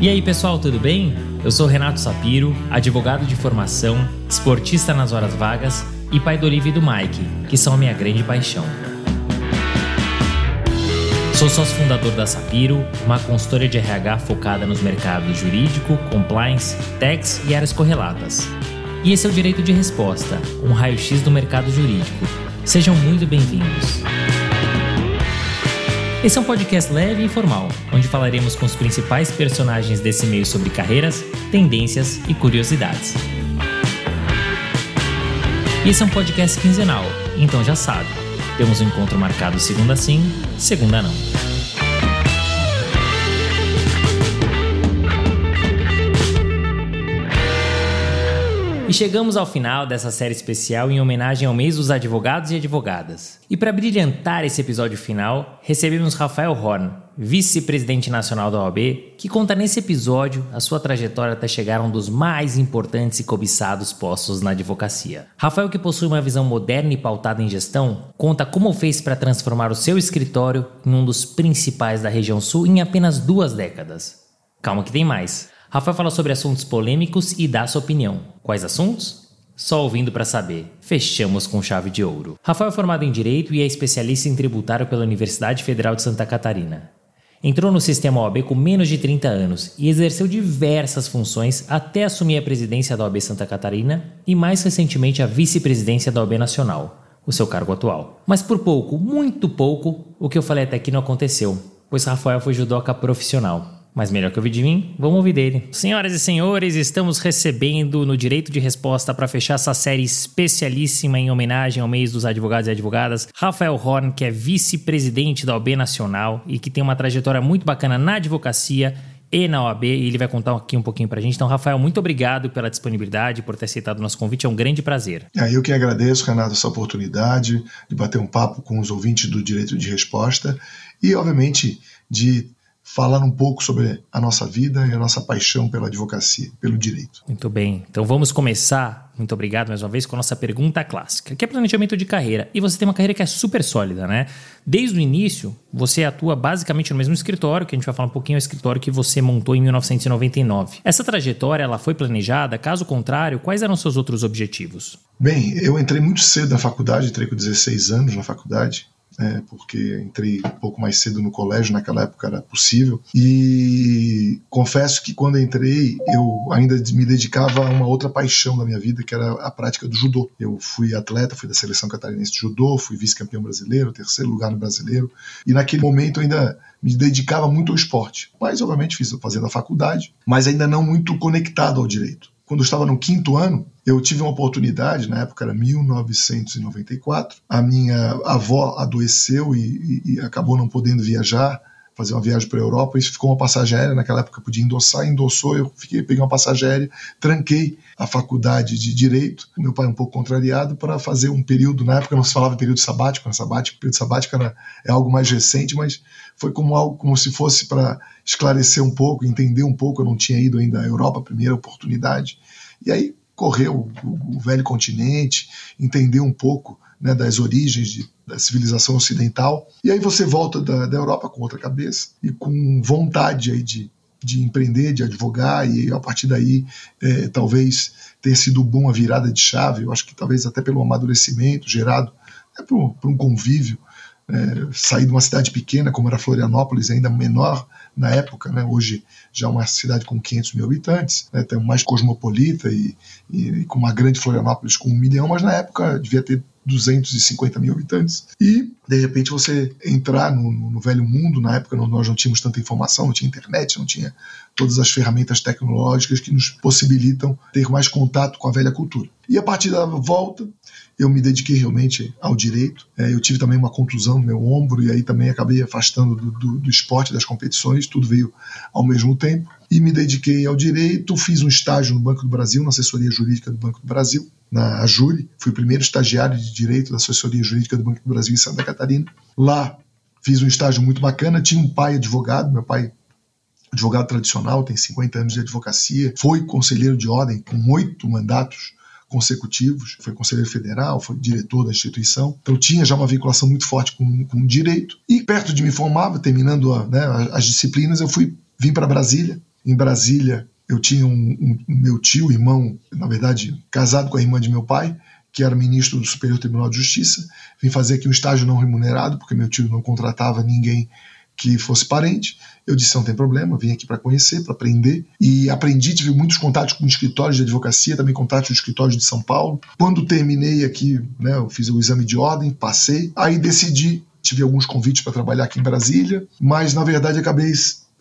E aí, pessoal, tudo bem? Eu sou Renato Sapiro, advogado de formação, esportista nas horas vagas e pai do Olivia e do Mike, que são a minha grande paixão. Sou sócio fundador da Sapiro, uma consultoria de RH focada nos mercados jurídico, compliance, tax e áreas correlatas. E esse é o Direito de Resposta, um raio-x do mercado jurídico. Sejam muito bem-vindos. Esse é um podcast leve e informal, onde falaremos com os principais personagens desse meio sobre carreiras, tendências e curiosidades. Esse é um podcast quinzenal, então já sabe, temos um encontro marcado segunda sim, segunda não. E chegamos ao final dessa série especial em homenagem ao mês dos advogados e advogadas. E para brilhantar esse episódio final, recebemos Rafael Horn, vice-presidente nacional da OAB, que conta nesse episódio a sua trajetória até chegar a um dos mais importantes e cobiçados postos na advocacia. Rafael, que possui uma visão moderna e pautada em gestão, conta como fez para transformar o seu escritório em um dos principais da região sul em apenas duas décadas. Calma que tem mais. Rafael fala sobre assuntos polêmicos e dá sua opinião. Quais assuntos? Só ouvindo para saber. Fechamos com chave de ouro. Rafael é formado em Direito e é especialista em tributário pela Universidade Federal de Santa Catarina. Entrou no sistema OAB com menos de 30 anos e exerceu diversas funções até assumir a presidência da OAB Santa Catarina e mais recentemente a vice-presidência da OAB Nacional, o seu cargo atual. Mas por pouco, muito pouco, o que eu falei até aqui não aconteceu, pois Rafael foi judoca profissional. Mas melhor que ouvir de mim, vamos ouvir dele. Senhoras e senhores, estamos recebendo no Direito de Resposta para fechar essa série especialíssima em homenagem ao mês dos advogados e advogadas, Rafael Horn, que é vice-presidente da OAB Nacional e que tem uma trajetória muito bacana na advocacia e na OAB, e ele vai contar aqui um pouquinho pra gente. Então, Rafael, muito obrigado pela disponibilidade, por ter aceitado o nosso convite, é um grande prazer. É, eu que agradeço, Renato, essa oportunidade de bater um papo com os ouvintes do Direito de Resposta e, obviamente, de falar um pouco sobre a nossa vida e a nossa paixão pela advocacia, pelo direito. Muito bem. Então vamos começar, muito obrigado mais uma vez, com a nossa pergunta clássica, que é planejamento de carreira. E você tem uma carreira que é super sólida, né? Desde o início, você atua basicamente no mesmo escritório, que a gente vai falar um pouquinho, é o escritório que você montou em 1999. Essa trajetória, ela foi planejada? Caso contrário, quais eram seus outros objetivos? Bem, eu entrei muito cedo na faculdade, entrei com 16 anos na faculdade, né, porque entrei um pouco mais cedo no colégio, naquela época era possível. E confesso que quando entrei, eu ainda me dedicava a uma outra paixão da minha vida, que era a prática do judô. Eu fui atleta, fui da seleção catarinense de judô, fui vice-campeão brasileiro, terceiro lugar no brasileiro, e naquele momento ainda me dedicava muito ao esporte. Mas, obviamente, fiz fazendo a faculdade, mas ainda não muito conectado ao direito quando eu estava no quinto ano, eu tive uma oportunidade, na época era 1994, a minha avó adoeceu e, e, e acabou não podendo viajar, fazer uma viagem para a Europa, e ficou uma passagem aérea, naquela época podia endossar, endossou, eu fiquei, peguei uma passagem aérea, tranquei a faculdade de Direito, meu pai um pouco contrariado, para fazer um período, na época não se falava período sabático, né, sabático período sabático era, é algo mais recente, mas foi como algo como se fosse para esclarecer um pouco, entender um pouco, eu não tinha ido ainda à Europa, primeira oportunidade, e aí correu o, o velho continente, entender um pouco né, das origens de, da civilização ocidental. E aí você volta da, da Europa com outra cabeça e com vontade aí de, de empreender, de advogar, e a partir daí é, talvez tenha sido bom a virada de chave. Eu acho que talvez até pelo amadurecimento gerado né, por, por um convívio. É, sair de uma cidade pequena como era Florianópolis, ainda menor na época, né, hoje já é uma cidade com 500 mil habitantes, né, mais cosmopolita e, e, e, com uma grande Florianópolis com um milhão, mas na época devia ter 250 mil habitantes. E, de repente, você entrar no, no, velho mundo, na época nós não tínhamos tanta informação, não tinha internet, não tinha todas as ferramentas tecnológicas que nos possibilitam ter mais contato com a velha cultura. E a partir da volta, eu me dediquei realmente ao direito. É, eu tive também uma contusão no meu ombro e aí também acabei afastando do, do, do esporte, das competições, tudo veio ao mesmo tempo. E me dediquei ao direito, fiz um estágio no Banco do Brasil, na assessoria jurídica do Banco do Brasil, na Júri. Fui o primeiro estagiário de direito da assessoria jurídica do Banco do Brasil em Santa Catarina. Lá fiz um estágio muito bacana, tinha um pai advogado, meu pai advogado tradicional, tem 50 anos de advocacia, foi conselheiro de ordem com oito mandatos consecutivos, foi conselheiro federal, foi diretor da instituição, então tinha já uma vinculação muito forte com, com o direito. E perto de me formar, terminando a, né, as disciplinas, eu fui vim para Brasília em Brasília, eu tinha um, um, meu tio, irmão, na verdade, casado com a irmã de meu pai, que era ministro do Superior Tribunal de Justiça. Vim fazer aqui um estágio não remunerado, porque meu tio não contratava ninguém que fosse parente. Eu disse: não tem problema, vim aqui para conhecer, para aprender. E aprendi, tive muitos contatos com escritórios de advocacia, também contatos com escritórios de São Paulo. Quando terminei aqui, né, eu fiz o exame de ordem, passei. Aí decidi, tive alguns convites para trabalhar aqui em Brasília, mas na verdade acabei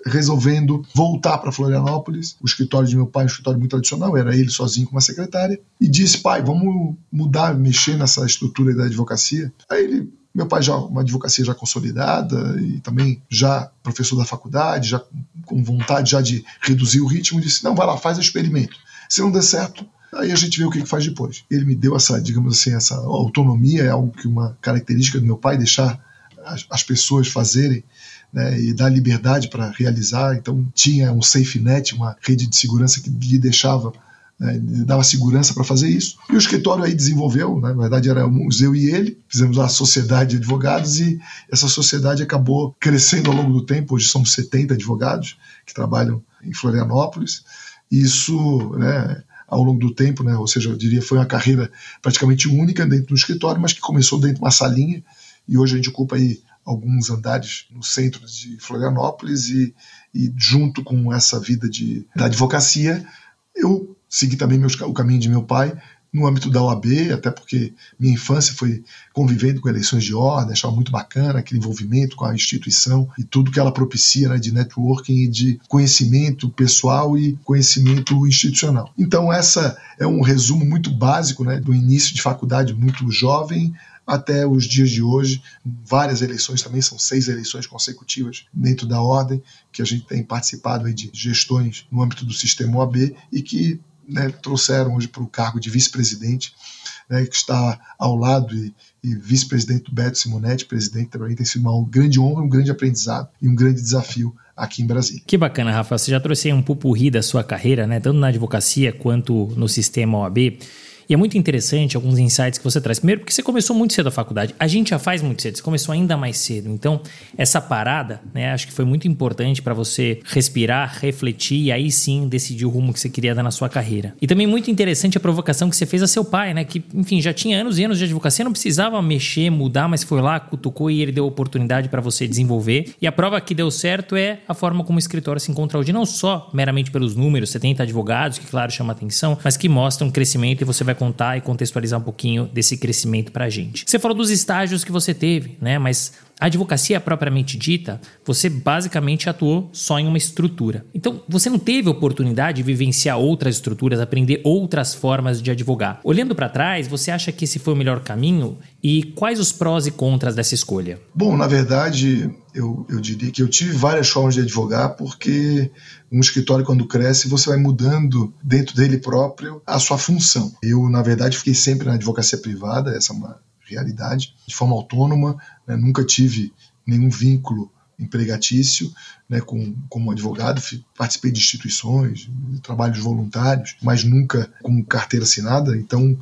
resolvendo voltar para Florianópolis. O escritório de meu pai é um escritório muito tradicional, era ele sozinho com uma secretária, e disse: pai, vamos mudar, mexer nessa estrutura da advocacia. Aí ele meu pai já uma advocacia já consolidada e também já professor da faculdade, já com vontade já de reduzir o ritmo, disse: "Não, vai lá, faz o experimento. Se não der certo, aí a gente vê o que faz depois". Ele me deu essa, digamos assim, essa autonomia, é algo que uma característica do meu pai deixar as, as pessoas fazerem né, e dar liberdade para realizar. Então tinha um safe net, uma rede de segurança que lhe deixava né, dava segurança para fazer isso. E o escritório aí desenvolveu, né, na verdade éramos eu e ele, fizemos a sociedade de advogados e essa sociedade acabou crescendo ao longo do tempo. Hoje somos 70 advogados que trabalham em Florianópolis. Isso, né, ao longo do tempo, né, ou seja, eu diria foi uma carreira praticamente única dentro do escritório, mas que começou dentro de uma salinha e hoje a gente ocupa aí alguns andares no centro de Florianópolis e, e junto com essa vida de, da advocacia, eu segui também meus, o caminho de meu pai no âmbito da OAB, até porque minha infância foi convivendo com eleições de ordem, achava muito bacana aquele envolvimento com a instituição e tudo que ela propicia né, de networking e de conhecimento pessoal e conhecimento institucional. Então, essa é um resumo muito básico né, do início de faculdade muito jovem até os dias de hoje. Várias eleições também, são seis eleições consecutivas dentro da ordem, que a gente tem participado aí de gestões no âmbito do sistema OAB e que né, trouxeram hoje para o cargo de vice-presidente, né, que está ao lado e, e vice-presidente Beto Simonetti, presidente também, tem sido uma grande honra, um grande aprendizado e um grande desafio aqui em Brasília. Que bacana, Rafael. Você já trouxe um pupurri da sua carreira, né, tanto na advocacia quanto no sistema OAB. E é muito interessante alguns insights que você traz. Primeiro, porque você começou muito cedo a faculdade. A gente já faz muito cedo, você começou ainda mais cedo. Então, essa parada, né, acho que foi muito importante para você respirar, refletir e aí sim decidir o rumo que você queria dar na sua carreira. E também muito interessante a provocação que você fez a seu pai, né, que, enfim, já tinha anos e anos de advocacia, não precisava mexer, mudar, mas foi lá, cutucou e ele deu oportunidade para você desenvolver. E a prova que deu certo é a forma como o escritório se encontra hoje, não só meramente pelos números, 70 advogados, que claro chama atenção, mas que mostram crescimento e você vai contar e contextualizar um pouquinho desse crescimento para a gente. Você falou dos estágios que você teve, né? Mas a advocacia propriamente dita, você basicamente atuou só em uma estrutura. Então, você não teve oportunidade de vivenciar outras estruturas, aprender outras formas de advogar. Olhando para trás, você acha que esse foi o melhor caminho? E quais os prós e contras dessa escolha? Bom, na verdade, eu, eu diria que eu tive várias formas de advogar, porque um escritório, quando cresce, você vai mudando dentro dele próprio a sua função. Eu, na verdade, fiquei sempre na advocacia privada, essa é uma realidade, de forma autônoma, né, nunca tive nenhum vínculo empregatício né, com, como advogado, participei de instituições, de trabalhos voluntários, mas nunca com carteira assinada. Então,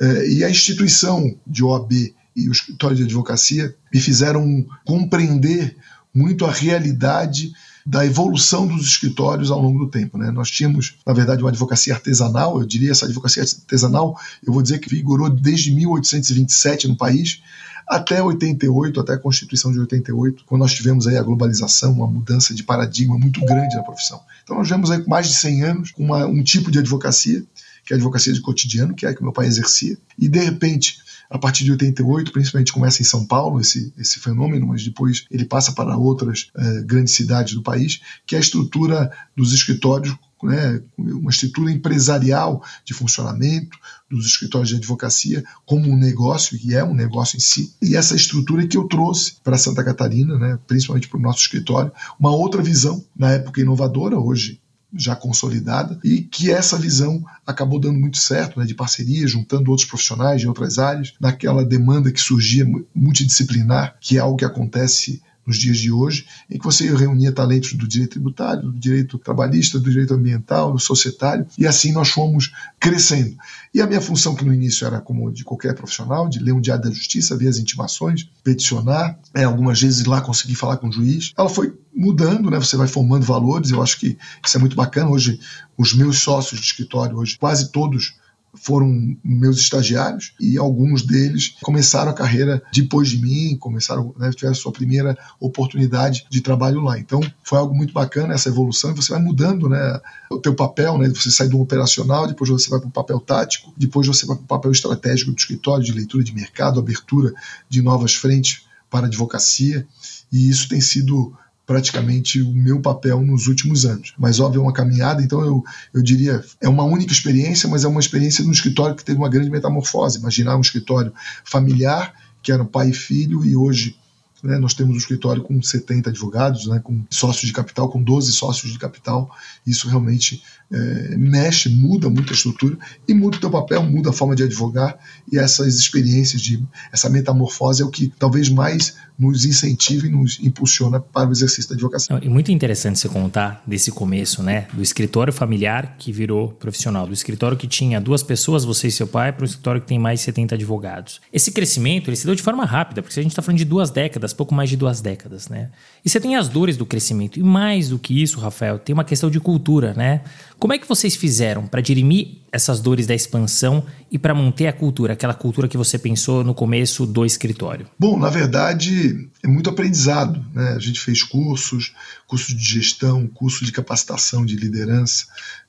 é, e a instituição de OAB e o escritório de advocacia me fizeram compreender muito a realidade da evolução dos escritórios ao longo do tempo. Né? Nós tínhamos, na verdade, uma advocacia artesanal, eu diria essa advocacia artesanal, eu vou dizer que vigorou desde 1827 no país até 88, até a Constituição de 88, quando nós tivemos aí a globalização, uma mudança de paradigma muito grande na profissão. Então nós vemos aí mais de 100 anos com um tipo de advocacia, que é a advocacia de cotidiano, que é a que meu pai exercia, e de repente a partir de 88, principalmente começa em São Paulo esse, esse fenômeno, mas depois ele passa para outras eh, grandes cidades do país, que é a estrutura dos escritórios, né, uma estrutura empresarial de funcionamento dos escritórios de advocacia como um negócio, e é um negócio em si. E essa estrutura que eu trouxe para Santa Catarina, né, principalmente para o nosso escritório, uma outra visão, na época inovadora, hoje já consolidada e que essa visão acabou dando muito certo, né, de parceria, juntando outros profissionais de outras áreas, naquela demanda que surgia multidisciplinar, que é algo que acontece nos dias de hoje, em que você reunia talentos do direito tributário, do direito trabalhista, do direito ambiental, do societário, e assim nós fomos crescendo. E a minha função, que no início era como de qualquer profissional, de ler um diário da justiça, ver as intimações, peticionar, é, algumas vezes ir lá conseguir falar com o juiz, ela foi mudando, né? Você vai formando valores, eu acho que isso é muito bacana. Hoje, os meus sócios de escritório, hoje, quase todos foram meus estagiários e alguns deles começaram a carreira depois de mim, começaram, né, tiveram sua primeira oportunidade de trabalho lá. Então foi algo muito bacana essa evolução você vai mudando, né, o teu papel, né, você sai do operacional, depois você vai para o papel tático, depois você vai para o papel estratégico do escritório, de leitura de mercado, abertura de novas frentes para advocacia e isso tem sido praticamente o meu papel nos últimos anos. Mas, óbvio, é uma caminhada, então eu, eu diria, é uma única experiência, mas é uma experiência num escritório que teve uma grande metamorfose. Imaginar um escritório familiar, que era pai e filho, e hoje né, nós temos um escritório com 70 advogados, né, com sócios de capital, com 12 sócios de capital. Isso realmente é, mexe, muda muito a estrutura e muda o teu papel, muda a forma de advogar. E essas experiências, de essa metamorfose é o que talvez mais nos incentiva e nos impulsiona para o exercício da advocacia. É muito interessante você contar desse começo, né? Do escritório familiar que virou profissional, do escritório que tinha duas pessoas, você e seu pai, para um escritório que tem mais de 70 advogados. Esse crescimento ele se deu de forma rápida, porque a gente está falando de duas décadas, pouco mais de duas décadas, né? E você tem as dores do crescimento. E mais do que isso, Rafael, tem uma questão de cultura, né? Como é que vocês fizeram para dirimir essas dores da expansão e para manter a cultura, aquela cultura que você pensou no começo do escritório? Bom, na verdade, é muito aprendizado. Né? A gente fez cursos, curso de gestão, curso de capacitação de liderança.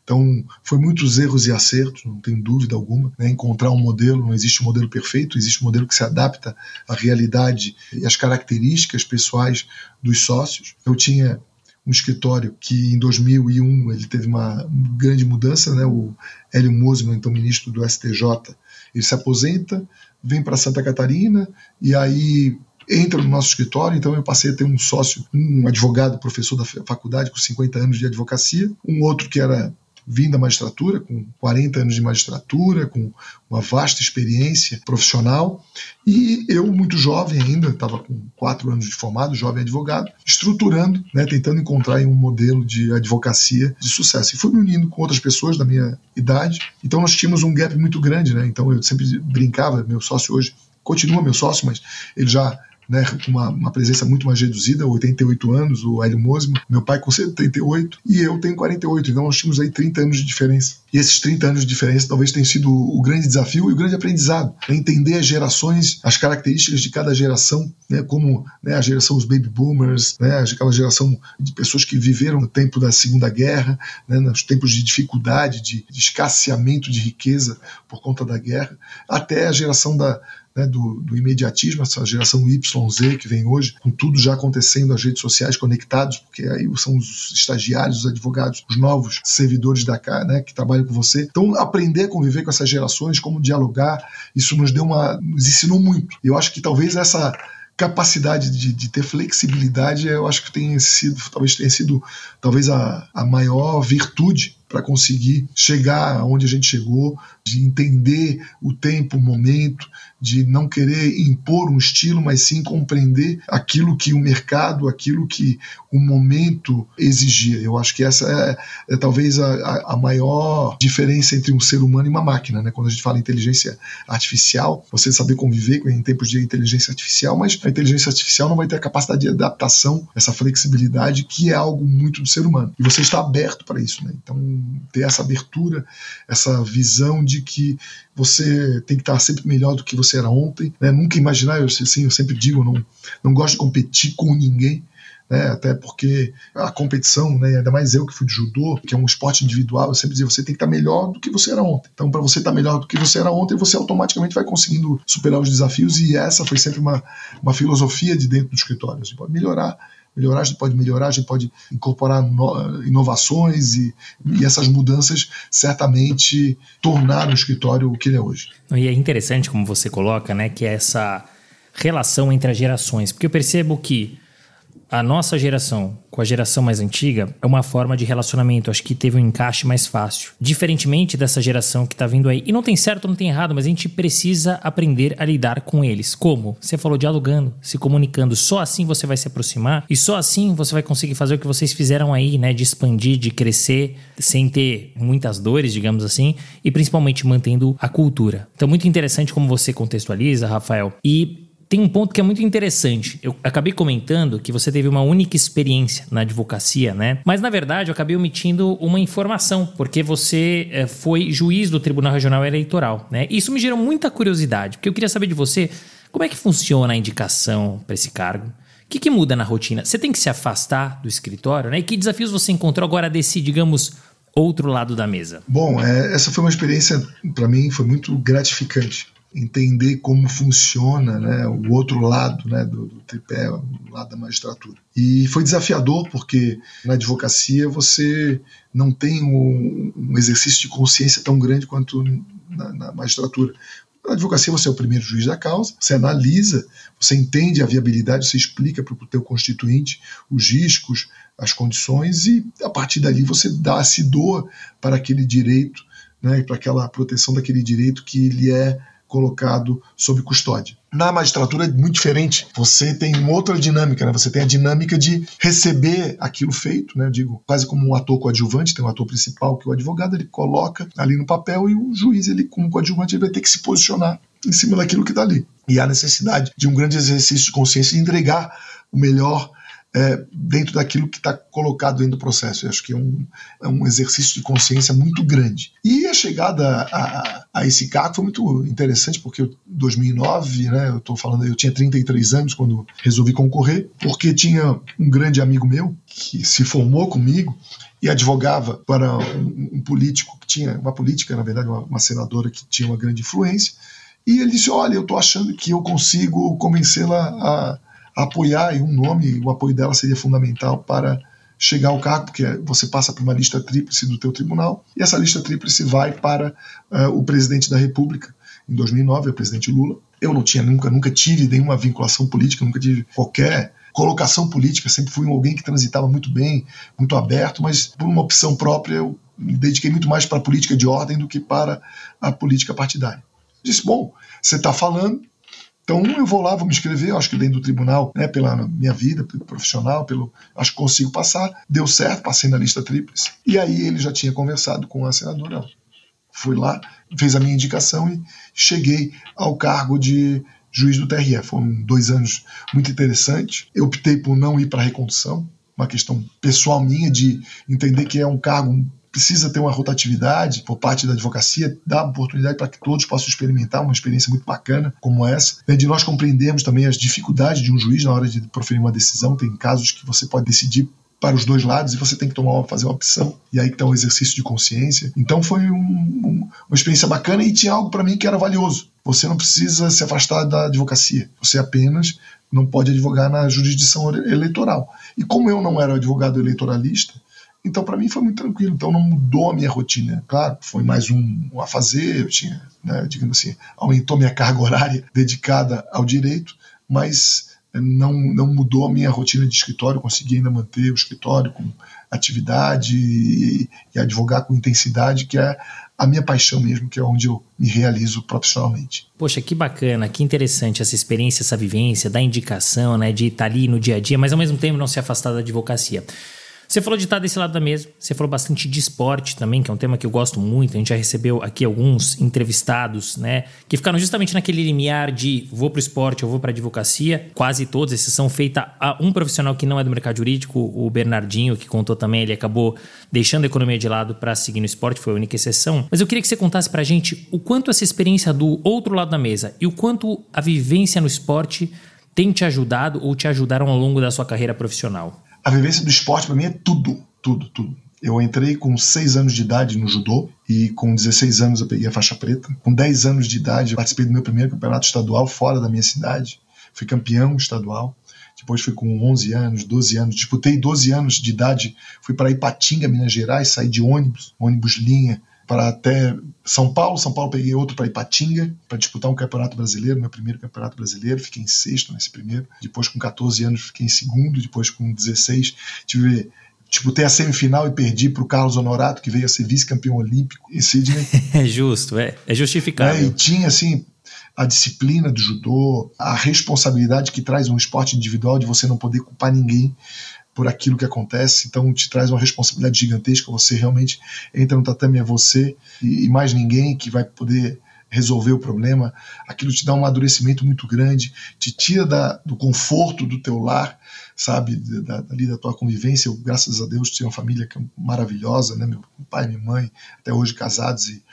Então, foi muitos erros e acertos, não tenho dúvida alguma. Né? Encontrar um modelo, não existe um modelo perfeito, existe um modelo que se adapta à realidade e às características pessoais dos sócios. Eu tinha um escritório que em 2001 ele teve uma grande mudança, né? O Hélio Mosman, então ministro do STJ, ele se aposenta, vem para Santa Catarina e aí entra no nosso escritório, então eu passei a ter um sócio, um advogado, professor da faculdade com 50 anos de advocacia, um outro que era vim da magistratura, com 40 anos de magistratura, com uma vasta experiência profissional, e eu, muito jovem ainda, estava com 4 anos de formado, jovem advogado, estruturando, né, tentando encontrar um modelo de advocacia de sucesso. E fui me unindo com outras pessoas da minha idade, então nós tínhamos um gap muito grande, né, então eu sempre brincava, meu sócio hoje continua meu sócio, mas ele já né, com uma, uma, presença muito mais reduzida, 88 anos, o Hélio Mosman, meu pai com 78 e eu tenho 48, então nós tínhamos aí 30 anos de diferença. E esses 30 anos de diferença talvez tenham sido o grande desafio e o grande aprendizado, né, entender as gerações, as características de cada geração, né, como né, a geração dos baby boomers, né, aquela geração de pessoas que viveram no tempo da Segunda Guerra, né, nos tempos de dificuldade, de, de escasseamento de riqueza por conta da guerra, até a geração da, né, do, do, imediatismo, essa geração YZ que vem hoje, com tudo já acontecendo, as redes sociais conectados, porque aí são os estagiários, os advogados, os novos servidores da cá, né, que trabalham com você. Então, aprender a conviver com essas gerações, como dialogar, isso nos deu uma, nos ensinou muito. Eu acho que talvez essa capacidade de, de, ter flexibilidade, eu acho que tem sido, talvez tenha sido, talvez a, a maior virtude para conseguir chegar onde a gente chegou, de entender o tempo, o momento, de não querer impor um estilo, mas sim compreender aquilo que o mercado, aquilo que o momento exigia. Eu acho que essa é, é talvez a, a, maior diferença entre um ser humano e uma máquina. Né? Quando a gente fala em inteligência artificial, você saber conviver em tempos de inteligência artificial, mas a inteligência artificial não vai ter a capacidade de adaptação, essa flexibilidade, que é algo muito do ser humano. E você está aberto para isso. Né? Então, ter essa abertura, essa visão de que você tem que estar sempre melhor do que você era ontem. Né? Nunca imaginar, eu, assim, eu sempre digo, não, não gosto de competir com ninguém. Né, até porque a competição, né, ainda mais eu que fui de judô, que é um esporte individual, eu sempre dizia, você tem que estar melhor do que você era ontem. Então, para você estar melhor do que você era ontem, você automaticamente vai conseguindo superar os desafios e essa foi sempre uma, uma filosofia de dentro do escritório. Você pode melhorar melhorar, a gente pode melhorar, a gente pode incorporar no, inovações e, e, essas mudanças certamente tornaram o escritório o que ele é hoje. E é interessante como você coloca, né, que é essa relação entre as gerações, porque eu percebo que a nossa geração com a geração mais antiga é uma forma de relacionamento. Acho que teve um encaixe mais fácil. Diferentemente dessa geração que tá vindo aí. E não tem certo, não tem errado, mas a gente precisa aprender a lidar com eles. Como? Você falou dialogando, se comunicando. Só assim você vai se aproximar e só assim você vai conseguir fazer o que vocês fizeram aí, né? De expandir, de crescer, sem ter muitas dores, digamos assim, e principalmente mantendo a cultura. Então, muito interessante como você contextualiza, Rafael. E tem um ponto que é muito interessante. Eu acabei comentando que você teve uma única experiência na advocacia, né? Mas na verdade eu acabei omitindo uma informação, porque você é, foi juiz do Tribunal Regional Eleitoral, né? Isso me gerou muita curiosidade, porque eu queria saber de você como é que funciona a indicação para esse cargo. O que, que, muda na rotina? Você tem que se afastar do escritório, né? E que desafios você encontrou agora desse, digamos, outro lado da mesa? Bom, é, essa foi uma experiência, para mim, foi muito gratificante entender como funciona né, o outro lado né, do, do tripé, o lado da magistratura. E foi desafiador porque na advocacia você não tem um, um exercício de consciência tão grande quanto na, na magistratura. Na advocacia você é o primeiro juiz da causa, você analisa, você entende a viabilidade, você explica para o teu constituinte os riscos, as condições e a partir dali você dá, se doa para aquele direito, né, para aquela proteção daquele direito que ele é colocado sob custódia. Na magistratura é muito diferente. Você tem outra dinâmica, né? Você tem a dinâmica de receber aquilo feito, né? Digo, quase como um ator coadjuvante, tem um ator principal que é o advogado, ele coloca ali no papel e o juiz, ele como coadjuvante, ele vai ter que se posicionar em cima daquilo que está ali. E há necessidade de um grande exercício de consciência de entregar o melhor é, dentro daquilo que está colocado dentro do processo. Eu acho que é um, é um exercício de consciência muito grande. E a chegada a, a, esse cargo foi muito interessante, porque em 2009, né, eu estou falando, eu tinha 33 anos quando resolvi concorrer, porque tinha um grande amigo meu que se formou comigo e advogava para um, um político que tinha, uma política, na verdade, uma, uma senadora que tinha uma grande influência, e ele disse: Olha, eu estou achando que eu consigo convencê-la a apoiar e um nome, o apoio dela seria fundamental para chegar ao cargo, porque você passa por uma lista tríplice do teu tribunal, e essa lista tríplice vai para uh, o presidente da República, em 2009, o presidente Lula. Eu não tinha nunca, nunca tive nenhuma vinculação política, nunca tive qualquer colocação política, sempre fui alguém que transitava muito bem, muito aberto, mas por uma opção própria eu me dediquei muito mais para a política de ordem do que para a política partidária. Disse, bom, você está falando, então eu vou lá, vou me inscrever, acho que dentro do tribunal, né, pela minha vida pelo profissional, pelo, acho que consigo passar. Deu certo, passei na lista tríplice. E aí ele já tinha conversado com a senadora. Fui lá, fez a minha indicação e cheguei ao cargo de juiz do TRE. Foram dois anos muito interessantes. Eu optei por não ir para a recondução, uma questão pessoal minha de entender que é um cargo precisa ter uma rotatividade por parte da advocacia, dar oportunidade para que todos possam experimentar uma experiência muito bacana como essa, né, de nós compreendermos também as dificuldades de um juiz na hora de proferir uma decisão. Tem casos que você pode decidir para os dois lados e você tem que tomar fazer uma opção e aí que está um exercício de consciência. Então foi um, um, uma experiência bacana e tinha algo para mim que era valioso. Você não precisa se afastar da advocacia. Você apenas não pode advogar na jurisdição eleitoral. E como eu não era advogado eleitoralista então, para mim, foi muito tranquilo. Então, não mudou a minha rotina. Claro, foi mais um, a fazer, eu tinha, né, digamos assim, aumentou minha carga horária dedicada ao direito, mas não, não mudou a minha rotina de escritório. consegui ainda manter o escritório com atividade e, e advogar com intensidade, que é a minha paixão mesmo, que é onde eu me realizo profissionalmente. Poxa, que bacana, que interessante essa experiência, essa vivência da indicação, né, de estar ali no dia a dia, mas ao mesmo tempo não se afastar da advocacia. Você falou de estar desse lado da mesa, você falou bastante de esporte também, que é um tema que eu gosto muito. A gente já recebeu aqui alguns entrevistados, né, que ficaram justamente naquele limiar de vou para o esporte, eu vou para a advocacia. Quase todos esses são feitos a um profissional que não é do mercado jurídico, o Bernardinho, que contou também, ele acabou deixando a economia de lado para seguir no esporte, foi a única exceção. Mas eu queria que você contasse para a gente o quanto essa experiência do outro lado da mesa e o quanto a vivência no esporte tem te ajudado ou te ajudaram ao longo da sua carreira profissional a vivência do esporte para mim é tudo, tudo, tudo. Eu entrei com 6 anos de idade no judô e com 16 anos eu peguei a faixa preta. Com 10 anos de idade eu participei do meu primeiro campeonato estadual fora da minha cidade. Fui campeão estadual. Depois fui com 11 anos, 12 anos. Disputei 12 anos de idade. Fui para Ipatinga, Minas Gerais, saí de ônibus, ônibus linha para até São Paulo. São Paulo peguei outro para Ipatinga, para disputar um campeonato brasileiro, meu primeiro campeonato brasileiro. Fiquei em sexto nesse primeiro. Depois, com 14 anos, fiquei em segundo. Depois, com 16, tive disputei a semifinal e perdi para o Carlos Honorato, que veio a ser vice-campeão olímpico em Sydney. É justo, é, é justificável. É, e tinha, assim, a disciplina do judô, a responsabilidade que traz um esporte individual de você não poder culpar ninguém por aquilo que acontece, então te traz uma responsabilidade gigantesca. Você realmente entra no tatame, é você e mais ninguém que vai poder resolver o problema. Aquilo te dá um amadurecimento muito grande, te tira da, do conforto do teu lar, sabe, da, dali da tua convivência. Eu, graças a Deus, tenho uma família que é maravilhosa, né? Meu pai e minha mãe, até hoje casados e,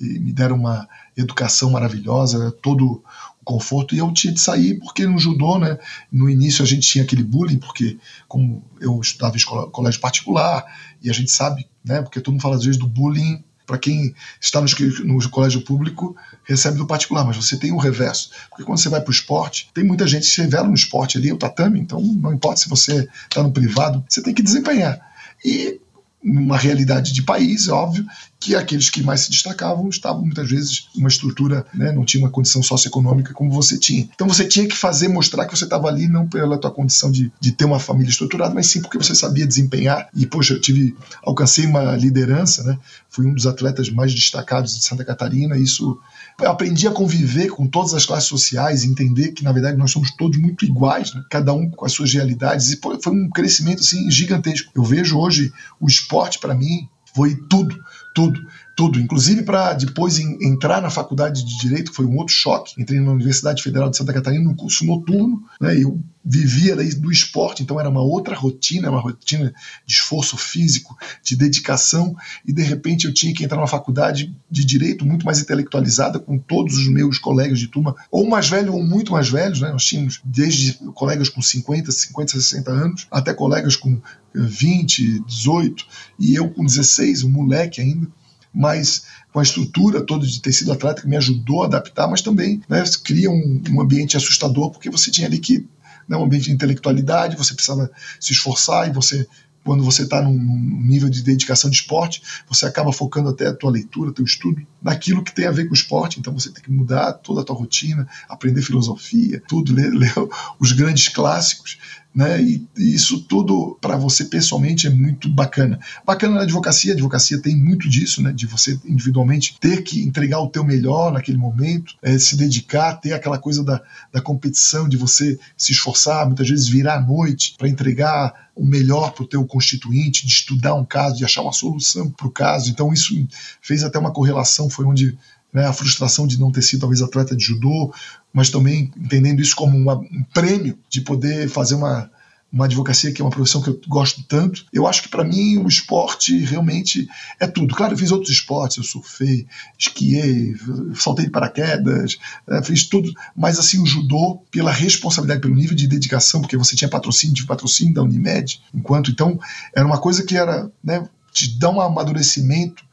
e me deram uma educação maravilhosa, todo o conforto, e eu tinha de sair porque no judô, né, no início a gente tinha aquele bullying, porque como eu estudava em escola, colégio particular, e a gente sabe, né, porque todo mundo fala às vezes do bullying para quem está no, no, colégio público, recebe do particular, mas você tem o reverso. Porque quando você vai para o esporte, tem muita gente que se revela no esporte ali, o tatame, então não importa se você está no privado, você tem que desempenhar. E uma realidade de país, é óbvio, que aqueles que mais se destacavam estavam muitas vezes uma estrutura, né, não tinha uma condição socioeconômica como você tinha. Então você tinha que fazer, mostrar que você estava ali não pela tua condição de, de ter uma família estruturada, mas sim porque você sabia desempenhar. E poxa, eu tive, alcancei uma liderança, né? Fui um dos atletas mais destacados de Santa Catarina. Isso eu aprendi a conviver com todas as classes sociais, entender que na verdade nós somos todos muito iguais, né? cada um com as suas realidades. E foi um crescimento assim gigantesco. Eu vejo hoje o esporte para mim foi tudo tudo, tudo. Inclusive para depois em, entrar na faculdade de Direito, foi um outro choque. Entrei na Universidade Federal de Santa Catarina no curso noturno, né, eu vivia do esporte, então era uma outra rotina, uma rotina de esforço físico, de dedicação, e de repente eu tinha que entrar numa faculdade de Direito muito mais intelectualizada, com todos os meus colegas de turma, ou mais velhos ou muito mais velhos, né, nós tínhamos desde colegas com 50, 50, 60 anos, até colegas com 20, 18, e eu com 16, um moleque ainda, mas com a estrutura toda de tecido atlético me ajudou a adaptar, mas também né, cria um, um, ambiente assustador, porque você tinha ali que, né, um ambiente de intelectualidade, você precisava se esforçar e você quando você está num nível de dedicação de esporte, você acaba focando até a tua leitura, teu estudo, naquilo que tem a ver com o esporte. Então você tem que mudar toda a tua rotina, aprender filosofia, tudo, ler, ler os grandes clássicos né? E, isso tudo para você pessoalmente é muito bacana. Bacana na advocacia, a advocacia tem muito disso, né? De você individualmente ter que entregar o teu melhor naquele momento, é, se dedicar, ter aquela coisa da, da competição, de você se esforçar, muitas vezes virar à noite para entregar o melhor para o teu constituinte, de estudar um caso, de achar uma solução para o caso. Então isso fez até uma correlação, foi onde né, a frustração de não ter sido talvez atleta de judô, mas também entendendo isso como uma, um prêmio de poder fazer uma, uma advocacia que é uma profissão que eu gosto tanto. Eu acho que para mim o esporte realmente é tudo. Claro, eu fiz outros esportes, eu surfei, esquiei, saltei de paraquedas, é, fiz tudo, mas assim o judô pela responsabilidade, pelo nível de dedicação, porque você tinha patrocínio, tive patrocínio da Unimed, enquanto então era uma coisa que era, né, te dá um amadurecimento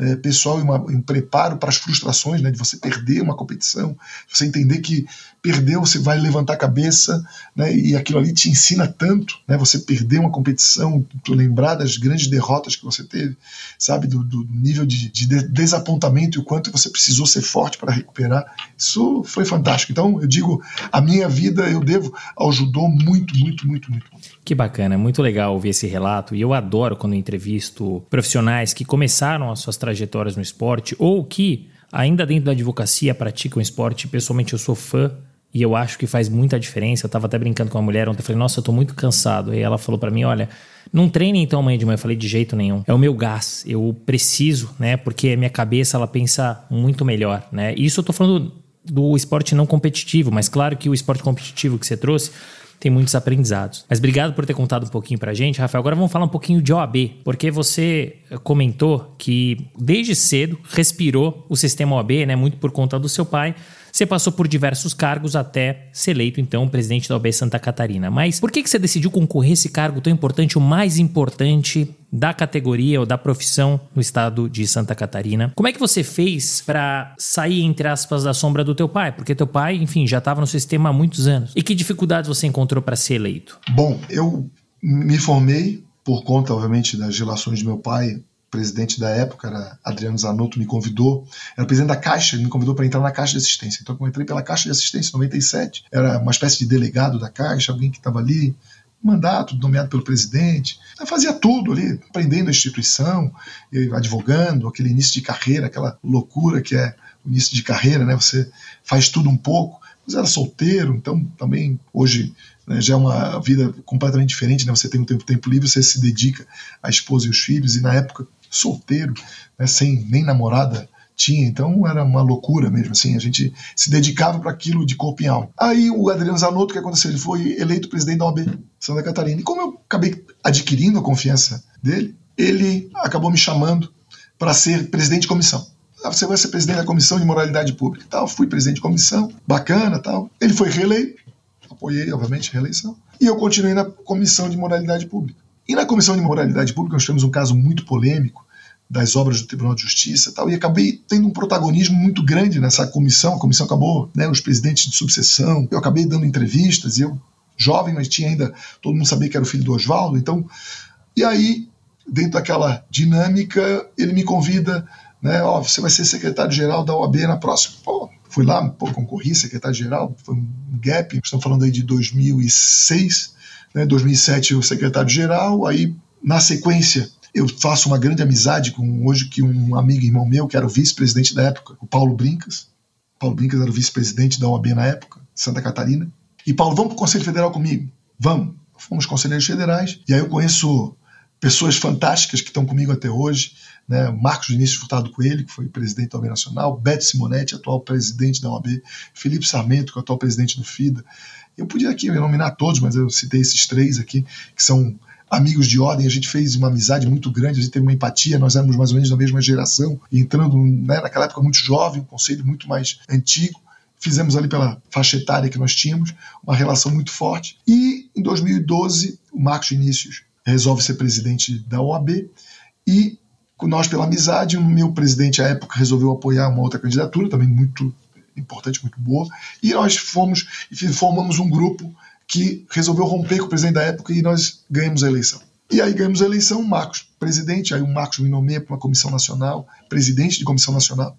é, pessoal e, uma, um preparo para as frustrações, né, de você perder uma competição, você entender que perdeu, você vai levantar a cabeça, né, e aquilo ali te ensina tanto, né, você perder uma competição, tu lembrar das grandes derrotas que você teve, sabe, do, do nível de, de, desapontamento e o quanto você precisou ser forte para recuperar, isso foi fantástico. Então, eu digo, a minha vida eu devo ao judô muito, muito, muito, muito. Que bacana, muito legal ouvir esse relato, e eu adoro quando entrevisto profissionais que começaram as suas trajetórias no esporte ou que, ainda dentro da advocacia, praticam esporte. Pessoalmente, eu sou fã e eu acho que faz muita diferença. Eu estava até brincando com uma mulher ontem, eu falei, nossa, eu tô muito cansado. E ela falou para mim, olha, não treine então amanhã de manhã. Eu falei, de jeito nenhum. É o meu gás, eu preciso, né? Porque a minha cabeça, ela pensa muito melhor, né? Isso eu tô falando do esporte não competitivo, mas claro que o esporte competitivo que você trouxe tem muitos aprendizados. Mas obrigado por ter contado um pouquinho pra gente, Rafael. Agora vamos falar um pouquinho de OAB, porque você comentou que desde cedo respirou o sistema OAB, né, muito por conta do seu pai. Você passou por diversos cargos até ser eleito, então, presidente da OAB Santa Catarina. Mas por que, que você decidiu concorrer esse cargo tão importante, o mais importante da categoria ou da profissão no estado de Santa Catarina? Como é que você fez para sair, entre aspas, da sombra do teu pai? Porque teu pai, enfim, já estava no sistema há muitos anos. E que dificuldades você encontrou para ser eleito? Bom, eu me formei por conta, obviamente, das relações de meu pai presidente da época, era Adriano Zanotto, me convidou, era presidente da Caixa, ele me convidou para entrar na Caixa de Assistência. Então, eu entrei pela Caixa de Assistência em 97, era uma espécie de delegado da Caixa, alguém que estava ali, mandato nomeado pelo presidente. Eu fazia tudo ali, aprendendo a instituição, advogando, aquele início de carreira, aquela loucura que é o início de carreira, né? Você faz tudo um pouco. Mas era solteiro, então também hoje né, já é uma vida completamente diferente, né? Você tem um tempo, tempo livre, você se dedica à esposa e os filhos, e na época solteiro, né, sem nem namorada tinha, então era uma loucura mesmo, assim, a gente se dedicava para aquilo de corpo e alma. Aí o Adriano Zanotto, o que aconteceu? Ele foi eleito presidente da OAB Santa Catarina. E como eu acabei adquirindo a confiança dele, ele acabou me chamando para ser presidente de comissão. Ah, você vai ser presidente da comissão de moralidade pública. Tal, fui presidente de comissão, bacana, tal. Ele foi reeleito, apoiei, obviamente, a reeleição. E eu continuei na comissão de moralidade pública. E na comissão de moralidade pública nós tivemos um caso muito polêmico das obras do Tribunal de Justiça e tal, e acabei tendo um protagonismo muito grande nessa comissão. A comissão acabou, né, os presidentes de subseção, eu acabei dando entrevistas, eu, jovem, mas tinha ainda, todo mundo sabia que era o filho do Oswaldo, então, e aí, dentro daquela dinâmica, ele me convida, né, ó, você vai ser secretário-geral da OAB na próxima. Pô, fui lá, pô, concorri, secretário-geral, foi um gap, estamos falando aí de 2006, né, 2007 eu secretário-geral, aí, na sequência, eu faço uma grande amizade com hoje que um amigo irmão meu, que era o vice-presidente da época, o Paulo Brincas. Paulo Brincas era o vice-presidente da OAB na época, Santa Catarina. E Paulo, vamos para o Conselho Federal comigo? Vamos. Fomos conselheiros federais. E aí eu conheço pessoas fantásticas que estão comigo até hoje. Né? Marcos Vinícius Furtado Coelho, que foi presidente da OAB Nacional, Beto Simonetti, atual presidente da OAB, Felipe Sarmento, que é o atual presidente do FIDA. Eu podia aqui nominar todos, mas eu citei esses três aqui, que são amigos de ordem, a gente fez uma amizade muito grande, a gente teve uma empatia, nós éramos mais ou menos da mesma geração, entrando né, naquela época muito jovem, um conselho muito mais antigo. Fizemos ali pela faixa etária que nós tínhamos, uma relação muito forte. E em 2012, o Marcos Vinícius resolve ser presidente da OAB e nós, pela amizade, o meu presidente à época resolveu apoiar uma outra candidatura, também muito importante, muito boa, e nós fomos formamos um grupo que resolveu romper com o presidente da época e nós ganhamos a eleição. E aí ganhamos a eleição, Marcos, presidente, aí o Marcos me nomeia para uma comissão nacional, presidente de comissão nacional,